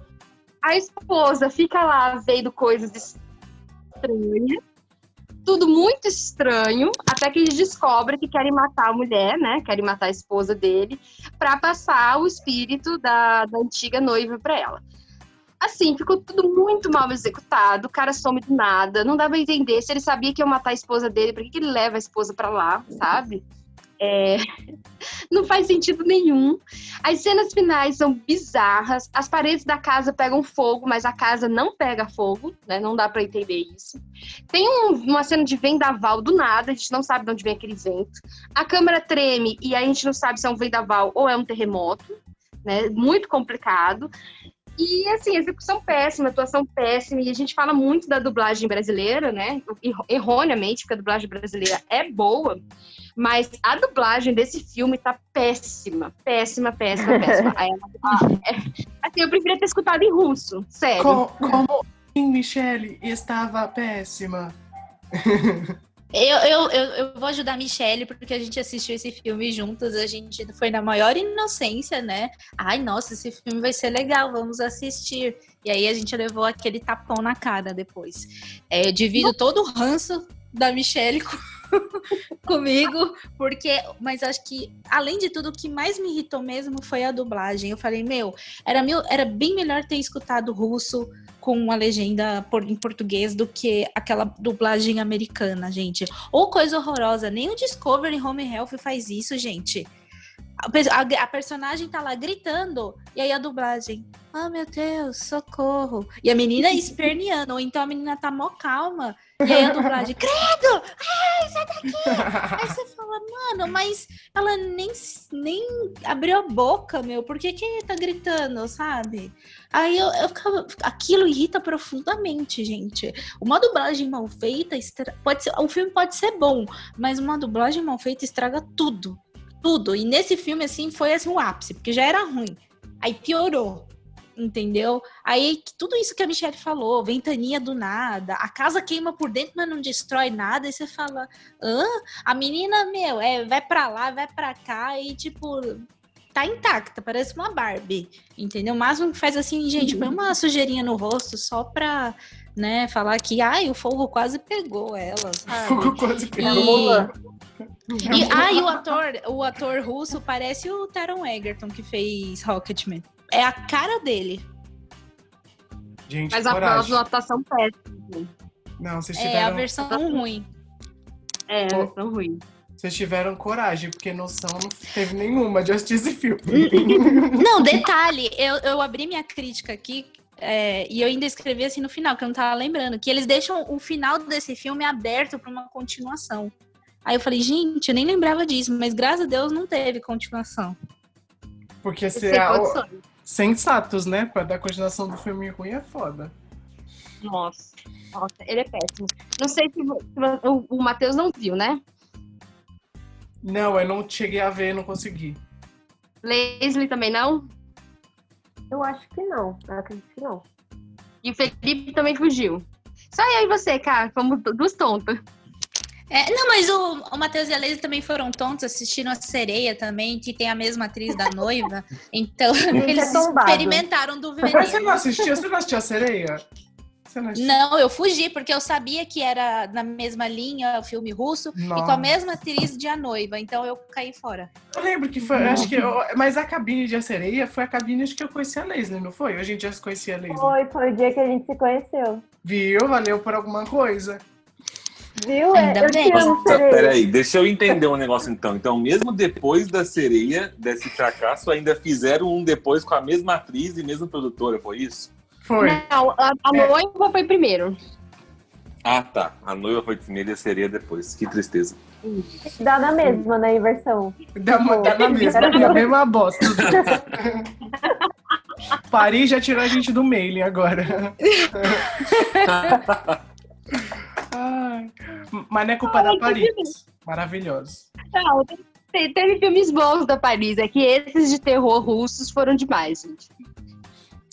A: a esposa fica lá vendo coisas estranhas, tudo muito estranho, até que eles descobrem que querem matar a mulher, né, querem matar a esposa dele, para passar o espírito da, da antiga noiva para ela. Assim, ficou tudo muito mal executado, o cara some do nada, não dá pra entender se ele sabia que ia matar a esposa dele, por que, que ele leva a esposa pra lá, sabe? É... Não faz sentido nenhum. As cenas finais são bizarras. As paredes da casa pegam fogo, mas a casa não pega fogo, né? Não dá para entender isso. Tem um, uma cena de vendaval do nada, a gente não sabe de onde vem aquele vento. A câmera treme e a gente não sabe se é um vendaval ou é um terremoto, né? Muito complicado. E, assim, execução péssima, atuação péssima. E a gente fala muito da dublagem brasileira, né? Erroneamente, porque a dublagem brasileira é boa. Mas a dublagem desse filme tá péssima. Péssima, péssima, péssima. É, assim, eu preferia ter escutado em russo, sério.
E: Como, como Michelle estava péssima.
C: Eu, eu, eu, eu, vou ajudar a Michelle, porque a gente assistiu esse filme juntos, a gente foi na maior inocência, né? Ai, nossa, esse filme vai ser legal, vamos assistir. E aí a gente levou aquele tapão na cara depois. É, eu divido todo o ranço da Michelle com, comigo, porque, mas acho que, além de tudo, o que mais me irritou mesmo foi a dublagem. Eu falei, meu, era, meu, era bem melhor ter escutado russo com uma legenda em português do que aquela dublagem americana, gente. Ou coisa horrorosa, nem o Discovery Home Health faz isso, gente. A, a, personagem tá lá gritando, e aí a dublagem, oh meu Deus, socorro. E a menina esperneando, ou então a menina tá mó calma, e aí a dublagem, credo! Ai, sai daqui! Aí você fala, mano, mas ela nem, nem abriu a boca, meu, por que que tá gritando, sabe? Aí eu, eu ficava, aquilo irrita profundamente, gente. Uma dublagem mal feita, pode ser, o filme pode ser bom, mas uma dublagem mal feita estraga tudo tudo. E nesse filme, assim, foi assim, o ápice, porque já era ruim. Aí piorou, entendeu? Aí tudo isso que a Michelle falou, ventania do nada, a casa queima por dentro, mas não destrói nada, aí você fala, hã? A menina, meu, é, vai pra lá, vai pra cá, e tipo, tá intacta, parece uma Barbie, entendeu? O máximo que faz assim, gente, põe uma sujeirinha no rosto só pra, né, falar que, ai, o fogo quase pegou ela, sabe? O fogo quase pegou. E... E, ah, e o ator, o ator russo parece o Taron Egerton que fez Rocketman. É a cara dele.
A: Gente, Mas coragem. a atuação péssima.
E: Não, vocês
C: tiveram... É a versão ruim.
A: É, a versão ruim.
E: Vocês tiveram coragem, porque noção não teve nenhuma de assistir esse filme.
C: Não, detalhe, eu, eu abri minha crítica aqui é, e eu ainda escrevi assim no final, que eu não tava lembrando, que eles deixam o final desse filme aberto para uma continuação. Aí eu falei, gente, eu nem lembrava disso, mas graças a Deus não teve continuação.
E: Porque será o... sensatos, né? Pra dar continuação do filme ruim é foda.
A: Nossa, nossa, ele é péssimo. Não sei se o, o Matheus não viu, né?
E: Não, eu não cheguei a ver, não consegui.
A: Leslie também não?
D: Eu acho que não, eu acredito que não.
A: E o Felipe também fugiu. Só eu e você, cara, fomos dos tontos.
C: É, não, mas o, o Matheus e a Leise também foram tontos, assistiram a Sereia também, que tem a mesma atriz da noiva. Então, eles é experimentaram do veneno.
E: Mas você não assistiu? Você não assistiu a Sereia?
C: Não, não, eu fugi, porque eu sabia que era na mesma linha, o filme russo, Nossa. e com a mesma atriz de A Noiva, então eu caí fora.
E: Eu lembro que foi, acho que eu, mas a cabine de A Sereia foi a cabine acho que eu conheci a Leslie, não foi? A gente já se conhecia a Leslie?
D: Foi, foi o dia que a gente se conheceu.
E: Viu? Valeu por alguma coisa.
D: Viu? É, Ainda eu bem. Mas,
B: peraí, deixa eu entender um negócio então. Então, mesmo depois da sereia, desse fracasso, ainda fizeram um depois com a mesma atriz e mesma produtora, foi isso?
E: Foi.
A: Não, a, a é. noiva foi primeiro.
B: Ah, tá. A noiva foi primeiro e a sereia depois. Que tristeza.
D: Dá na mesma, né, inversão.
E: Dá, dá na mesma, dá a mesma bosta. Paris já tirou a gente do mailing agora. Ai, mas não é culpa Ai, da Paris. Maravilhoso.
A: Não, teve filmes bons da Paris. É que esses de terror russos foram demais, gente.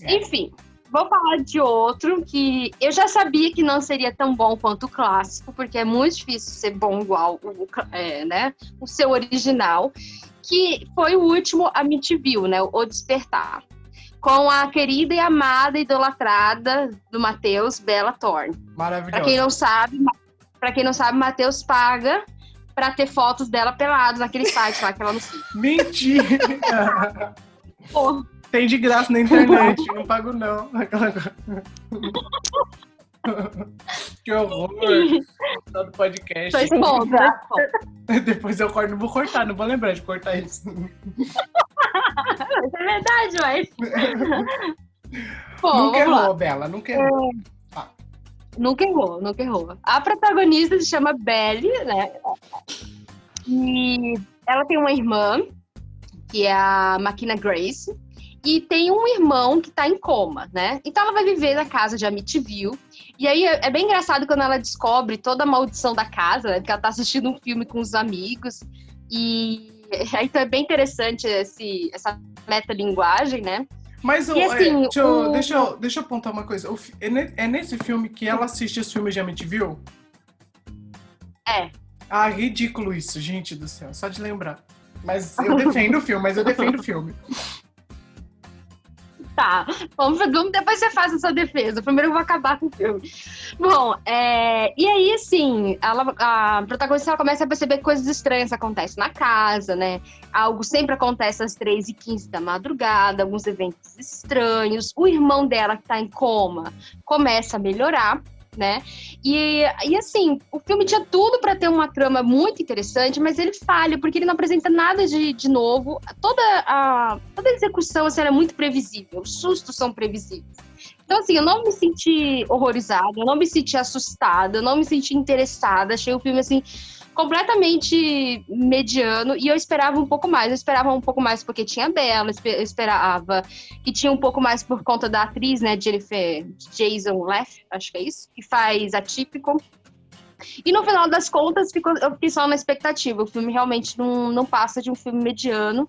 A: É. Enfim, vou falar de outro que eu já sabia que não seria tão bom quanto o clássico, porque é muito difícil ser bom igual o, é, né, o seu original, que foi o último a viu, né? O Despertar com a querida e amada idolatrada do Matheus, Bela Thorne.
E: Maravilhoso.
A: Para quem não sabe, para quem não sabe, Matheus paga para ter fotos dela pelados naquele site lá que ela não fica.
E: Mentira! Tem de graça na internet, não pago não. que horror. Só do podcast.
A: Tô expondo.
E: Depois eu corto, não vou cortar, não vou lembrar de cortar isso.
A: Isso é verdade, mas. Pô,
E: nunca
A: vamos lá.
E: errou, Bela, nunca errou.
A: Nunca errou, nunca errou. A protagonista se chama Belly, né? E ela tem uma irmã, que é a Makina Grace, e tem um irmão que tá em coma, né? Então ela vai viver na casa de Amityville. E aí é é bem engraçado quando ela descobre toda a maldição da casa, né? Porque ela tá assistindo um filme com os amigos. E aí então é bem interessante esse, essa metalinguagem, né?
E: Mas o-
A: E
E: é,
A: assim,
E: deixa, eu,
A: o-
E: deixa, eu, deixa eu apontar uma coisa. O é, é nesse filme que ela assiste os filmes de Amityville?
A: É.
E: Ah, ridículo isso, gente do céu. Só de lembrar. Mas eu defendo o filme, mas eu defendo o filme.
A: Tá, vamos, vamos depois você faz a sua defesa. Primeiro eu vou acabar com o filme. Bom, é, e aí, assim, ela, a protagonista ela começa a perceber que coisas estranhas acontecem na casa, né? Algo sempre acontece às 3h15 da madrugada, alguns eventos estranhos. O irmão dela, que tá em coma, começa a melhorar. Né? E, e assim, o filme tinha tudo para ter uma trama muito interessante, mas ele falha porque ele não apresenta nada de, de novo. Toda a, toda a execução assim, era muito previsível, os sustos são previsíveis. Então, assim, eu não me senti horrorizada, eu não me senti assustada, eu não me senti interessada. Achei o filme, assim, completamente mediano e eu esperava um pouco mais. Eu esperava um pouco mais porque tinha Bela, eu esperava que tinha um pouco mais por conta da atriz, né, Jennifer Jason Leigh, acho que é isso, que faz Atípico. E no final das contas, ficou- eu fiquei só na expectativa. O filme realmente não, não passa de um filme mediano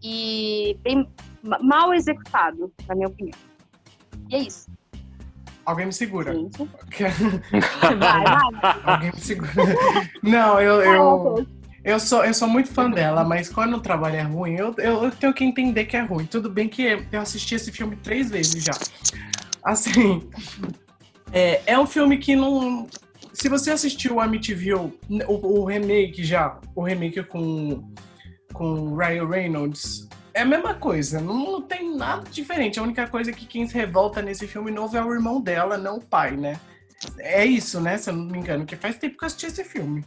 A: e bem ma- mal executado, na minha opinião. E é isso,
E: Alguém me segura.
A: gente. Vai, vai.
E: Alguém me segura. Não, eu, eu, eu, sou, eu sou muito fã dela, mas quando o trabalho é ruim, eu, eu, eu tenho que entender que é ruim. Tudo bem que eu assisti esse filme três vezes já. Assim, é, é um filme que não. Se você assistiu o Amityville, o, o remake já, o remake com, com Ryan Reynolds, é a mesma coisa, não, tem nada diferente. A única coisa é que quem se revolta nesse filme novo é o irmão dela, não o pai, né? É isso, né? Se eu não me engano, que faz tempo que eu assisti esse filme.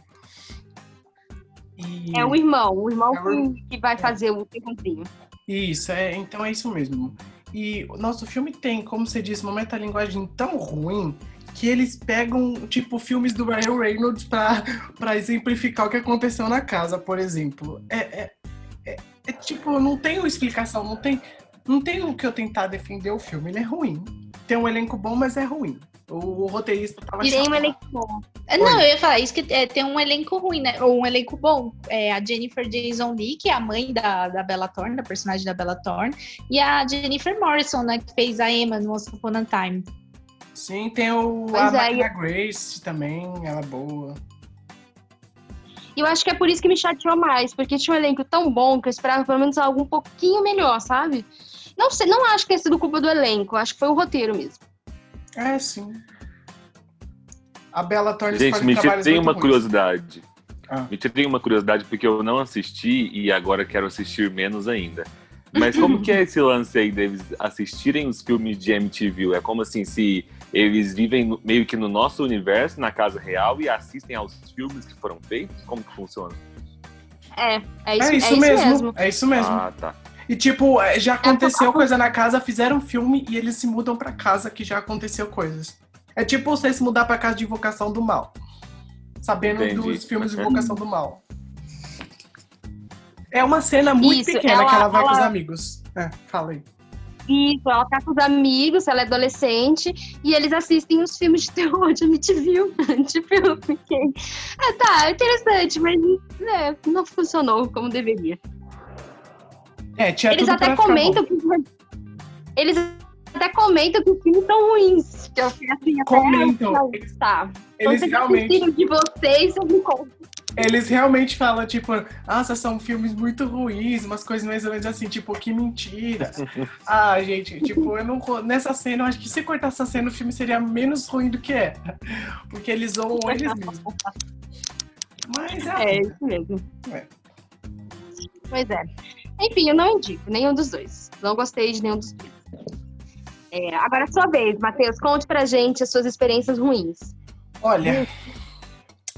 E: E...
A: É o irmão, o irmão
E: É o
A: que, vai fazer o terrorzinho.
E: Isso, é, então é isso mesmo. E o nosso filme tem, como você disse, uma metalinguagem tão ruim que eles pegam, tipo, filmes do Ryan Reynolds pra, pra exemplificar o que aconteceu na casa, por exemplo. É, é, é, tipo, não tem explicação, não tem, não tem o que eu tentar defender o filme. Ele é ruim. Tem um elenco bom, mas é ruim. O, o roteirista tava
A: tem um elenco bom.
C: É, Não, eu ia falar isso que é, tem um elenco ruim, né? Ou um elenco bom. É a Jennifer Jason Leigh, que é a mãe da, da Bella Thorne, da personagem da Bella Thorne, e a Jennifer Morrison, né? Que fez a Emma no Once Upon a Time.
E: Sim, tem o,
A: Pois
E: a
A: é,
E: Máquina Grace também, ela é boa.
A: E eu acho que é por isso que me chateou mais, porque tinha um elenco tão bom que eu esperava pelo menos algo um pouquinho melhor, sabe? Não sei, não acho que tenha sido culpa do elenco, acho que foi o roteiro mesmo.
E: É, sim. A Bella Thorne
B: Gente, me tirei
E: muito
B: uma
E: ruins.
B: curiosidade.
E: Ah.
B: Me tirei uma curiosidade porque eu não assisti e agora quero assistir menos ainda. Mas como que é esse lance aí deles assistirem os filmes de MTV? É como assim, se eles vivem no- meio que no nosso universo, na casa real, e assistem aos filmes que foram feitos? Como que funciona?
A: É, é isso,
E: É isso, mesmo, É isso mesmo.
B: Ah, tá.
E: E tipo, é, já aconteceu
A: a-
E: coisa na casa, fizeram um filme e eles se mudam pra casa que já aconteceu coisas. É tipo você se mudar pra casa de Invocação do Mal. Sabendo
B: Entendi.
E: dos filmes de Invocação do Mal. É uma cena muito
A: Isso,
E: pequena
A: ela-
E: que ela vai com os
A: ela-
E: amigos. É, fala aí.
A: Isso, ela tá com os amigos, ela é adolescente, e eles assistem os filmes de terror de MTV. tipo, eu fiquei. Ah, tá, interessante, mas né, não funcionou como deveria.
E: É, tinha
A: eles até comentam que. Eles até comentam que os filmes são ruins. Que eu fiquei assim, até
E: Comentam.
A: Não, Tá.
E: bom. Eles
A: Quando
E: realmente.
A: assistiram de vocês, eu me conto.
E: Eles realmente falam, tipo, nossa, são filmes muito ruins, umas coisas mais ou menos assim, tipo, que mentira. ah, gente, tipo, eu não. Nessa cena, eu acho que se cortar essa cena, o filme seria menos ruim do que é. Porque eles zoam eles mesmos. Mas é.
A: É, isso mesmo.
E: É.
A: Pois é. Enfim, eu não indico nenhum dos dois. Não gostei de nenhum dos dois. É, agora é sua vez, Matheus. Conte pra gente as suas experiências ruins.
E: Olha,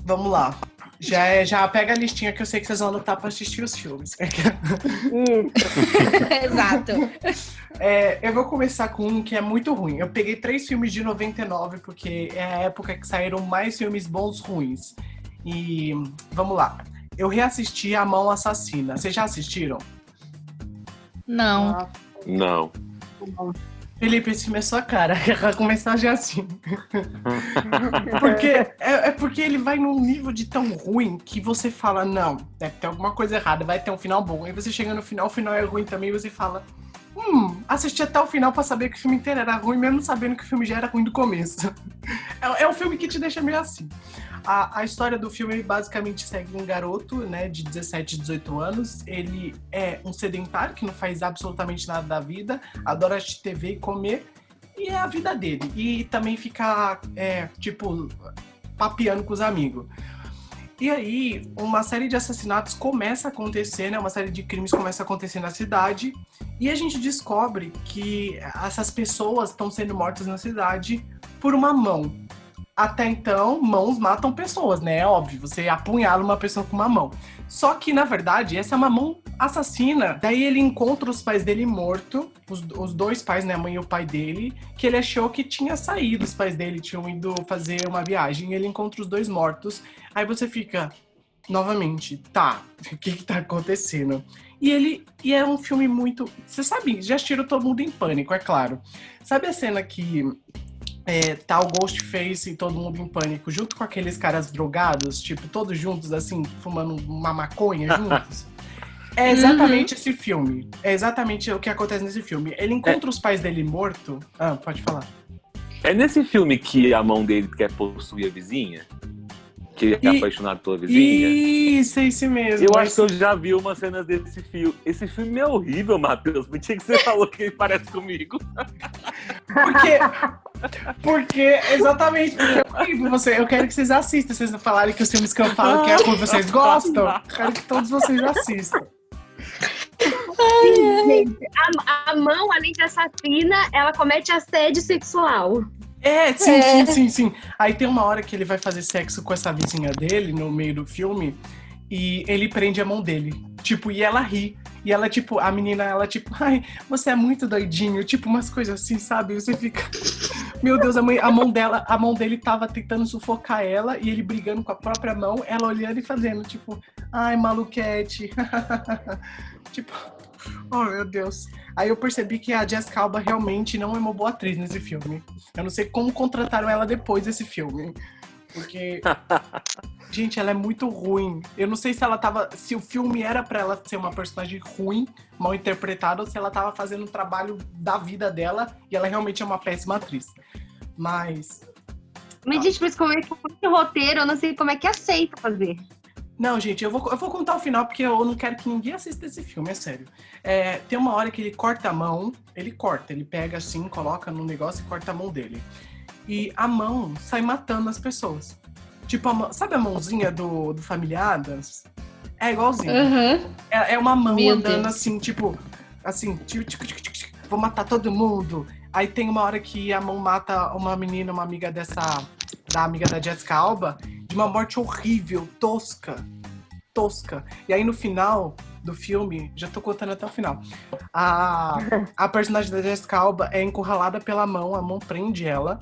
E: vamos lá. Já, é, já pega a listinha que eu sei que vocês vão anotar pra assistir os filmes.
C: Exato.
E: É, eu vou começar com um que é muito ruim. Eu peguei três filmes de 99, porque é a época que saíram mais filmes bons ruins. E vamos lá. Eu reassisti A Mão Assassina. Vocês já assistiram?
C: Não.
B: Não.
E: Felipe, esse filme é sua cara. Começar já assim. porque é, é porque ele vai num nível de tão ruim que você fala, não, deve ter alguma coisa errada, vai ter um final bom. Aí você chega no final, o final é ruim também, e você fala, hum, assisti até o final pra saber que o filme inteiro era ruim, mesmo sabendo que o filme já era ruim do começo. É, é um filme que te deixa meio assim. A, a história do filme basicamente segue um garoto, né, de 17, 18 anos. Ele é um sedentário que não faz absolutamente nada da vida, adora assistir TV e comer, e é a vida dele. E também fica, é, tipo, papeando com os amigos. E aí, uma série de assassinatos começa a acontecer, né? Uma série de crimes começa a acontecer na cidade. E a gente descobre que essas pessoas estão sendo mortas na cidade por uma mão. Até então, mãos matam pessoas, né? É óbvio, você apunhala uma pessoa com uma mão. Só que, na verdade, essa é uma mão assassina. Daí ele encontra os pais dele morto, os, os dois pais, né? A mãe e o pai dele, que ele achou que tinha saído, os pais dele tinham ido fazer uma viagem. Ele encontra os dois mortos. Aí você fica, novamente, tá, o que que tá acontecendo? E ele e é um filme muito. Você sabe, já assistiram todo mundo em pânico, é claro. Sabe a cena que é, tá o Ghostface e todo mundo em pânico, junto com aqueles caras drogados, tipo, todos juntos, assim, fumando uma maconha juntos? É exatamente esse filme. É exatamente o que acontece nesse filme. Ele encontra os pais dele morto. Ah, pode falar.
B: É nesse filme que a mão dele quer possuir a vizinha? Que ele é
E: E-
B: apaixonado pela vizinha?
E: Isso, é esse mesmo.
B: Eu
E: é
B: acho que eu já vi umas cenas desse filme. Esse filme é horrível, Matheus. Por que que você falou que ele parece comigo?
E: Porque, porque exatamente, porque é horrível. Você, eu quero que vocês assistam. Vocês não falarem que os filmes que eu falo que é ruim, vocês gostam. Eu Quero que todos vocês assistam.
A: Gente, a, a mão, além de assassina, ela comete assédio sexual.
E: É, sim,
C: É.
E: sim, sim, sim. Aí tem uma hora que ele vai fazer sexo com essa vizinha dele no meio do filme e ele prende a mão dele. Tipo, e ela ri. E ela, tipo, a menina, ela, tipo, ai, você é muito doidinho. Tipo, umas coisas assim, sabe? Você fica. Meu Deus, a, mãe, a mão dela, a mão dele tava tentando sufocar ela e ele brigando com a própria mão, ela olhando e fazendo, tipo, ai, maluquete. tipo, oh meu Deus. Aí eu percebi que a Jessica Alba realmente não é uma boa atriz nesse filme. Eu não sei como contrataram ela depois desse filme. Porque. Gente, ela é muito ruim. Eu não sei se ela tava. Se o filme era pra ela ser uma personagem ruim, mal interpretada, ou se ela tava fazendo um trabalho da vida dela e ela realmente é uma péssima atriz. Mas.
A: Mas, gente, mas como é que esse roteiro, eu não sei como é que aceita fazer.
E: Não, gente, eu vou, eu vou contar o final porque eu não quero que ninguém assista esse filme, é sério. É, tem uma hora que ele corta a mão, ele corta, ele pega assim, coloca no negócio e corta a mão dele. E a mão sai matando as pessoas. Tipo, a mão- sabe a mãozinha do, do Família Adams? É igualzinho.
C: Uhum.
E: É, é uma mão
C: Meu
E: andando
C: Deus.
E: assim, tipo, assim, tic, tic, tic, tic, tic, vou matar todo mundo. Aí tem uma hora que a mão mata uma menina, uma amiga dessa, da amiga da Jessica Alba, de uma morte horrível, tosca, tosca. E aí no final do filme, já tô contando até o final, a, a personagem da Jessica Alba é encurralada pela mão, a mão prende ela.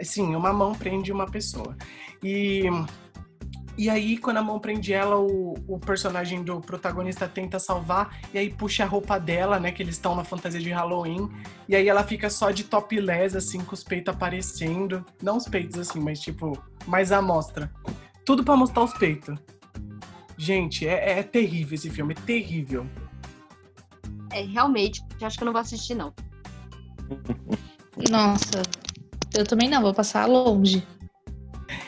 E: Sim, uma mão prende uma pessoa. E e aí, quando a mão prende ela, o, o personagem do protagonista tenta salvar, e aí puxa a roupa dela, né? Que eles estão na fantasia de Halloween. E aí ela fica só de topless, assim, com os peitos aparecendo. Não os peitos, assim, mas tipo, mais à mostra. Tudo pra mostrar os peitos. Gente, é, é terrível esse filme, é terrível.
A: É, realmente, eu acho que eu não vou assistir, não.
C: Nossa, eu também não, vou passar longe.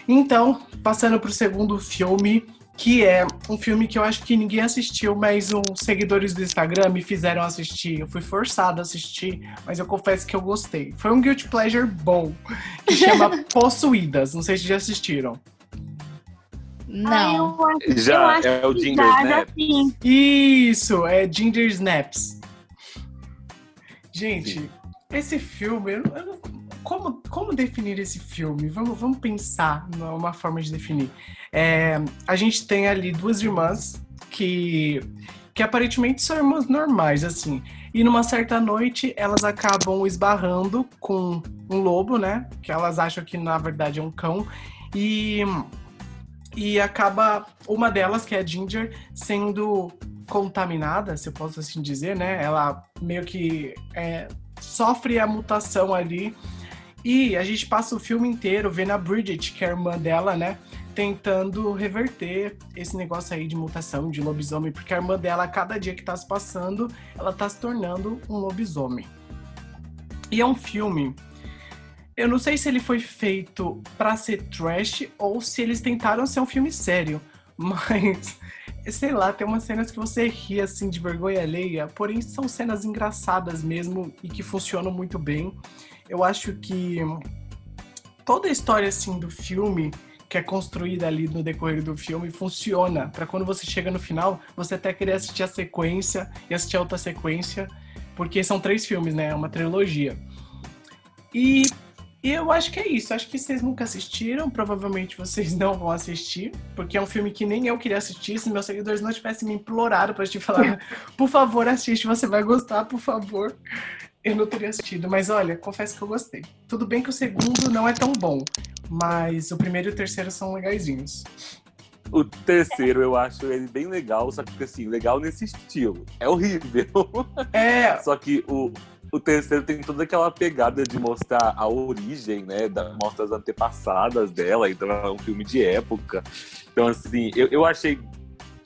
E: Então, passando pro segundo filme, que é um filme que eu acho que ninguém assistiu, mas os seguidores do Instagram me fizeram assistir. Eu fui forçado a assistir, mas eu confesso que eu gostei. Foi um guilty pleasure bom, que chama Possuídas. Não sei se já assistiram.
C: Não.
A: eu, acho- eu
B: Já
A: acho
B: é o Ginger
A: já,
B: Snap?
A: já sim.
E: Isso, é Ginger Snaps. Gente,
B: Sim.
E: esse filme, eu, eu, como, como definir esse filme? Vamos, vamos pensar numa forma de definir. É, a gente tem ali duas irmãs que, que aparentemente são irmãs normais, assim. E numa certa noite elas acabam esbarrando com um lobo, né? Que elas acham que na verdade é um cão. E, e acaba uma delas, que é a Ginger, sendo contaminada, se eu posso assim dizer, né? Ela meio que é, sofre a mutação ali. E a gente passa o filme inteiro vendo a Bridget, que é a irmã dela, né? Tentando reverter esse negócio aí de mutação de lobisomem, porque a irmã dela, a cada dia que tá se passando, ela tá se tornando um lobisomem. E é um filme. Eu não sei se ele foi feito para ser trash ou se eles tentaram ser um filme sério, mas sei lá, tem umas cenas que você ri assim de vergonha alheia, porém são cenas engraçadas mesmo e que funcionam muito bem. Eu acho que toda a história assim do filme que é construída ali no decorrer do filme funciona para quando você chega no final, você até querer assistir a sequência e assistir a outra sequência, porque são três filmes, né? É uma trilogia. E e eu acho que é isso. Acho que vocês nunca assistiram. Provavelmente vocês não vão assistir. Porque é um filme que nem eu queria assistir. Se meus seguidores não tivessem me implorado para te falar, por favor, assiste, você vai gostar, por favor. Eu não teria assistido. Mas olha, confesso que eu gostei. Tudo bem que o segundo não é tão bom. Mas o primeiro e o terceiro são legaisinhos.
B: O terceiro eu acho ele bem legal, só que assim, legal nesse estilo. É horrível.
E: É.
B: Só que o, o terceiro tem toda aquela pegada de mostrar a origem, né? Da, mostra as antepassadas dela, então é um filme de época. Então, assim, eu, eu achei.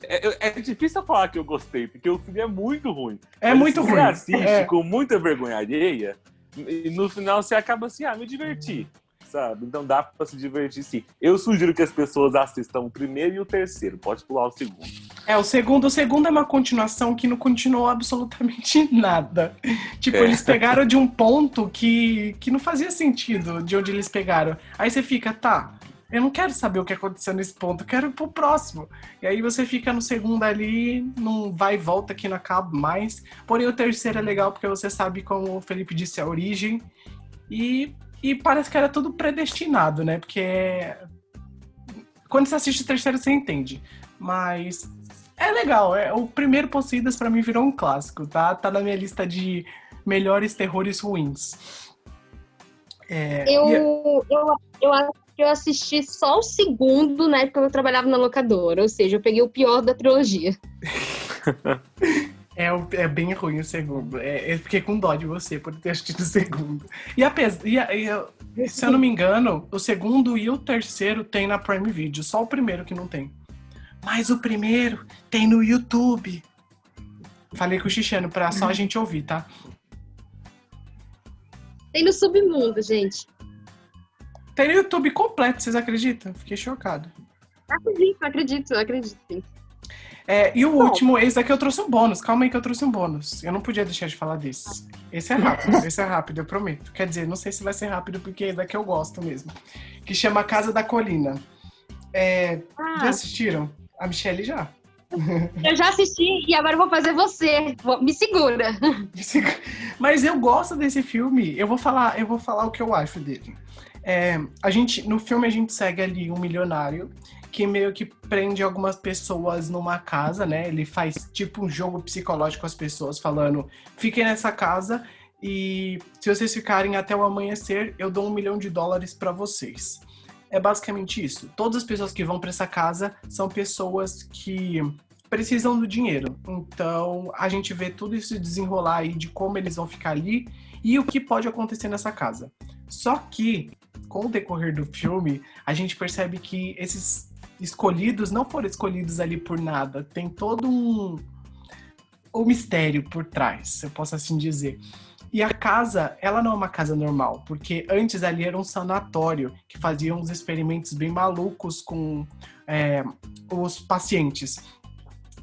B: É, é difícil falar que eu gostei, porque o filme é muito ruim.
E: É Mas muito
B: ruim.
E: Você
B: assiste
E: é.
B: com muita vergonha alheia, e no final você acaba assim, ah, me diverti sabe? Então dá pra se divertir sim. Eu sugiro que as pessoas assistam o primeiro e o terceiro. Pode pular o segundo.
E: É, o segundo, o segundo é uma continuação que não continuou absolutamente nada. Tipo,
B: É.
E: eles pegaram de um ponto que, que não fazia sentido de onde eles pegaram. Aí você fica, tá, eu não quero saber o que aconteceu nesse ponto, eu quero ir pro próximo. E aí você fica no segundo ali, não vai e volta que não acaba mais. Porém, o terceiro é legal porque você sabe, como o Felipe disse, a origem. E, e parece que era tudo predestinado, né? Porque quando você assiste o terceiro, você entende. Mas é legal. É, o primeiro Possíveis pra mim virou um clássico, tá? Tá na minha lista de melhores terrores ruins. É,
A: Eu,
E: e-
A: eu, eu acho eu assisti só o segundo na época que eu trabalhava na locadora. Ou seja, eu peguei o pior da trilogia.
E: É, é bem ruim o segundo. É, eu fiquei com dó de você por ter assistido o segundo. E, apesar, e, e se eu não me engano, o segundo e o terceiro tem na Prime Video. Só o primeiro que não tem. Mas o primeiro tem no YouTube. Falei com o Xixano pra só a gente ouvir, tá?
A: Tem no submundo, gente.
E: Tem no YouTube completo, vocês acreditam? Fiquei chocado.
A: Acredito, acredito, acredito.
E: É, e o
A: Bom.
E: último, esse daqui eu trouxe um bônus. Calma aí que eu trouxe um bônus. Eu não podia deixar de falar desse. Esse é rápido, esse é rápido, eu prometo. Quer dizer, não sei se vai ser rápido, porque esse daqui eu gosto mesmo. Que chama Casa da Colina. É, já
A: Ah,
E: assistiram? A Michelle já.
A: eu já assisti e agora eu vou fazer você. Me segura.
E: Mas eu gosto desse filme. Eu vou falar, eu vou falar o que eu acho dele. É, a gente, no filme a gente segue ali um milionário que meio que prende algumas pessoas numa casa, né? Ele faz tipo um jogo psicológico com as pessoas, falando: fiquem nessa casa e se vocês ficarem até o amanhecer, eu dou um milhão de dólares para vocês. É basicamente isso. Todas as pessoas que vão para essa casa são pessoas que precisam do dinheiro. Então, a gente vê tudo isso desenrolar aí de como eles vão ficar ali e o que pode acontecer nessa casa. Só que, com o decorrer do filme, a gente percebe que esses escolhidos não foram escolhidos ali por nada. Tem todo um, um mistério por trás, eu posso assim dizer. E a casa, ela não é uma casa normal, porque antes ali era um sanatório que fazia uns experimentos bem malucos com é, os pacientes.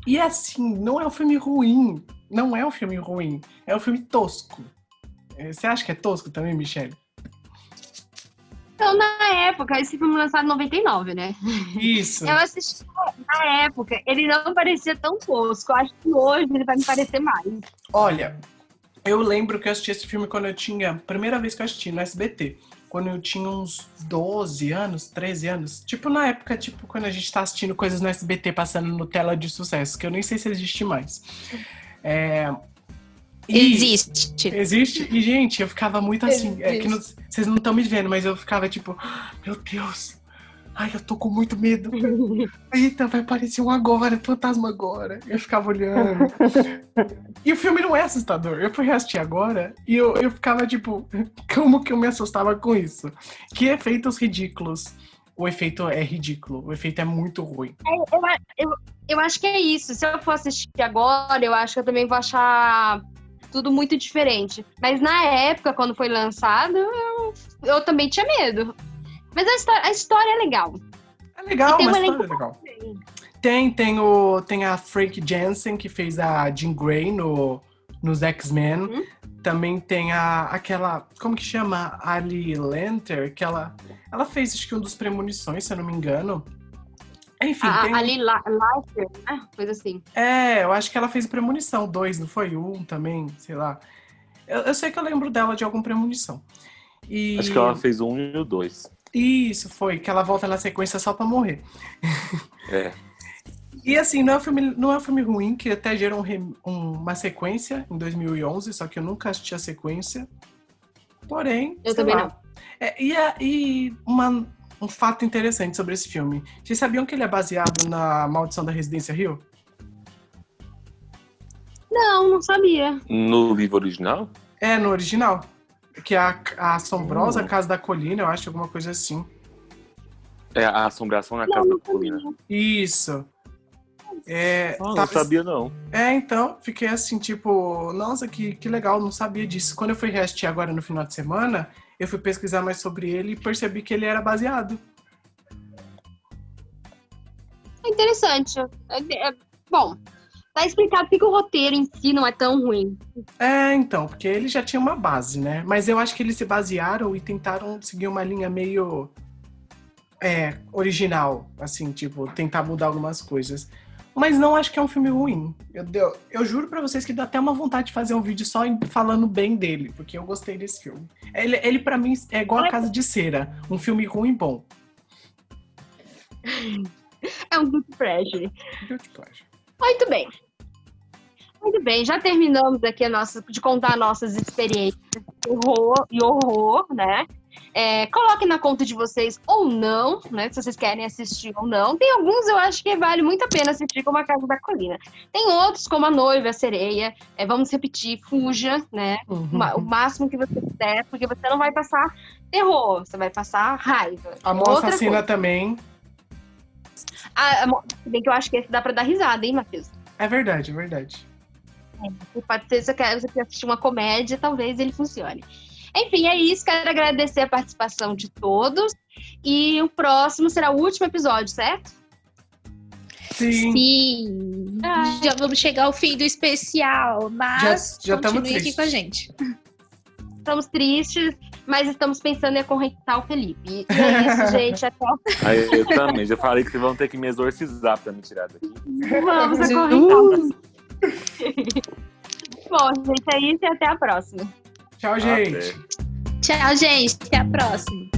E: E assim, não é um filme ruim. Não é um filme ruim. É um filme tosco. É, Você acha que é tosco também, Michelle?
A: Então, na época, esse filme lançado em 99, né?
E: Isso.
A: Eu assisti na época, ele não parecia tão tosco. Eu acho que hoje ele vai me parecer mais.
E: Olha, Eu lembro que eu assisti esse filme quando eu tinha. Primeira vez que eu assisti no SBT. Quando eu tinha uns 12 anos, 13 anos. Tipo, na época, tipo, quando a gente tá assistindo coisas no SBT passando no tela de sucesso, que eu nem sei se existe mais. É, e-
C: Existe.
E: Existe? E, gente, eu ficava muito assim. É que não- vocês não estão me vendo, mas eu ficava tipo, "Ah, meu Deus. Ai, eu tô com muito medo. Eita, vai aparecer um agora, fantasma agora. Eu ficava olhando. e o filme não é assustador. Eu fui reassistir agora e eu, eu ficava tipo, como que eu me assustava com isso? Que efeitos ridículos. O efeito é ridículo. O efeito é muito ruim.
A: Eu, a- eu, eu acho que é isso. Se eu for assistir agora, eu acho que eu também vou achar tudo muito diferente. Mas na época, quando foi lançado, eu, eu também tinha medo. Mas a história, a história é legal.
E: É legal, mas é legal. Tem, tem, o, tem a Frank Jensen, que fez a Jean Grey no, nos X-Men.
A: Uhum.
E: Também tem a, aquela, como que chama? Ali Lenter, que ela, ela fez, acho que um dos Premonições, se eu não me engano. Enfim,
A: A,
E: tem...
A: Ali Laufer, né? Coisa assim.
E: É, eu acho que ela fez Premonição 2, não foi? Um também, sei lá. Eu, eu sei que eu lembro dela de algum Premonição. E...
B: Acho que ela fez o um e o dois.
E: Isso, foi, que ela volta na sequência só pra morrer.
B: É.
E: E assim, não é um filme, não é um filme ruim, que até gerou um um- uma sequência em 2011, só que eu nunca assisti a sequência. Porém,
A: Eu
E: sei
A: também
E: lá.
A: não.
E: É, e a- e uma- um fato interessante sobre esse filme. Vocês sabiam que ele é baseado na Maldição da Residência Rio?
A: Não, não sabia.
B: No livro original?
E: É, no original. Que é a, a assombrosa
B: Hum.
E: Casa da Colina, eu acho, alguma coisa assim.
B: É a assombração na
A: Não,
B: casa
A: não
B: da colina.
E: Isso. É,
B: Ah, não sabia, não.
E: É, então, fiquei assim, tipo, nossa, que, que legal, não sabia disso. Quando eu fui reassistir agora no final de semana, eu fui pesquisar mais sobre ele e percebi que ele era baseado.
A: É interessante. É- é- bom, tá explicado porque o roteiro em si não é tão ruim.
E: É, então, porque ele já tinha uma base, né? Mas eu acho que eles se basearam e tentaram seguir uma linha meio é, original, assim, tipo, tentar mudar algumas coisas. Mas não acho que é um filme ruim. Eu, eu, eu juro pra vocês que dá até uma vontade de fazer um vídeo só falando bem dele, porque eu gostei desse filme. Ele, ele para mim, é igual a Casa de Cera, um filme ruim bom.
A: É um guilty pleasure.
E: Guilty pleasure.
A: Muito bem. Muito bem, já terminamos aqui a nossa, de contar nossas experiências de horror e horror, né? É, coloquem na conta de vocês ou não, né? Se vocês querem assistir ou não. Tem alguns eu acho que vale muito a pena assistir, como a Casa da Colina. Tem outros, como a Noiva, a Sereia. É, vamos repetir, fuja, né?
E: Uhum.
A: O máximo que você puder, porque você não vai passar terror, você vai passar raiva.
E: A Mão
A: Outra
E: Assassina
A: coisa.
E: também.
A: Ah, bem que eu acho que esse dá pra dar risada, hein, Matheus?
E: É verdade, é verdade.
A: Pode ser se você quer assistir uma comédia, talvez ele funcione. Enfim, é isso. Quero agradecer a participação de todos. E o próximo será o último episódio, certo?
E: Sim.
C: Sim.
A: Ah.
C: Já vamos chegar ao fim do especial, mas
E: Já- já
C: continue aqui
E: triste.
C: com a gente.
A: Estamos tristes, mas estamos pensando em acorrentar o Felipe. E é isso, gente. Até o
B: Aí eu também. Já falei que vocês vão ter que me exorcizar pra me tirar daqui.
A: Vamos acorrentar. Bom, gente, é isso e até a próxima.
E: Tchau, gente.
B: Até.
C: Tchau, gente. Até a próxima.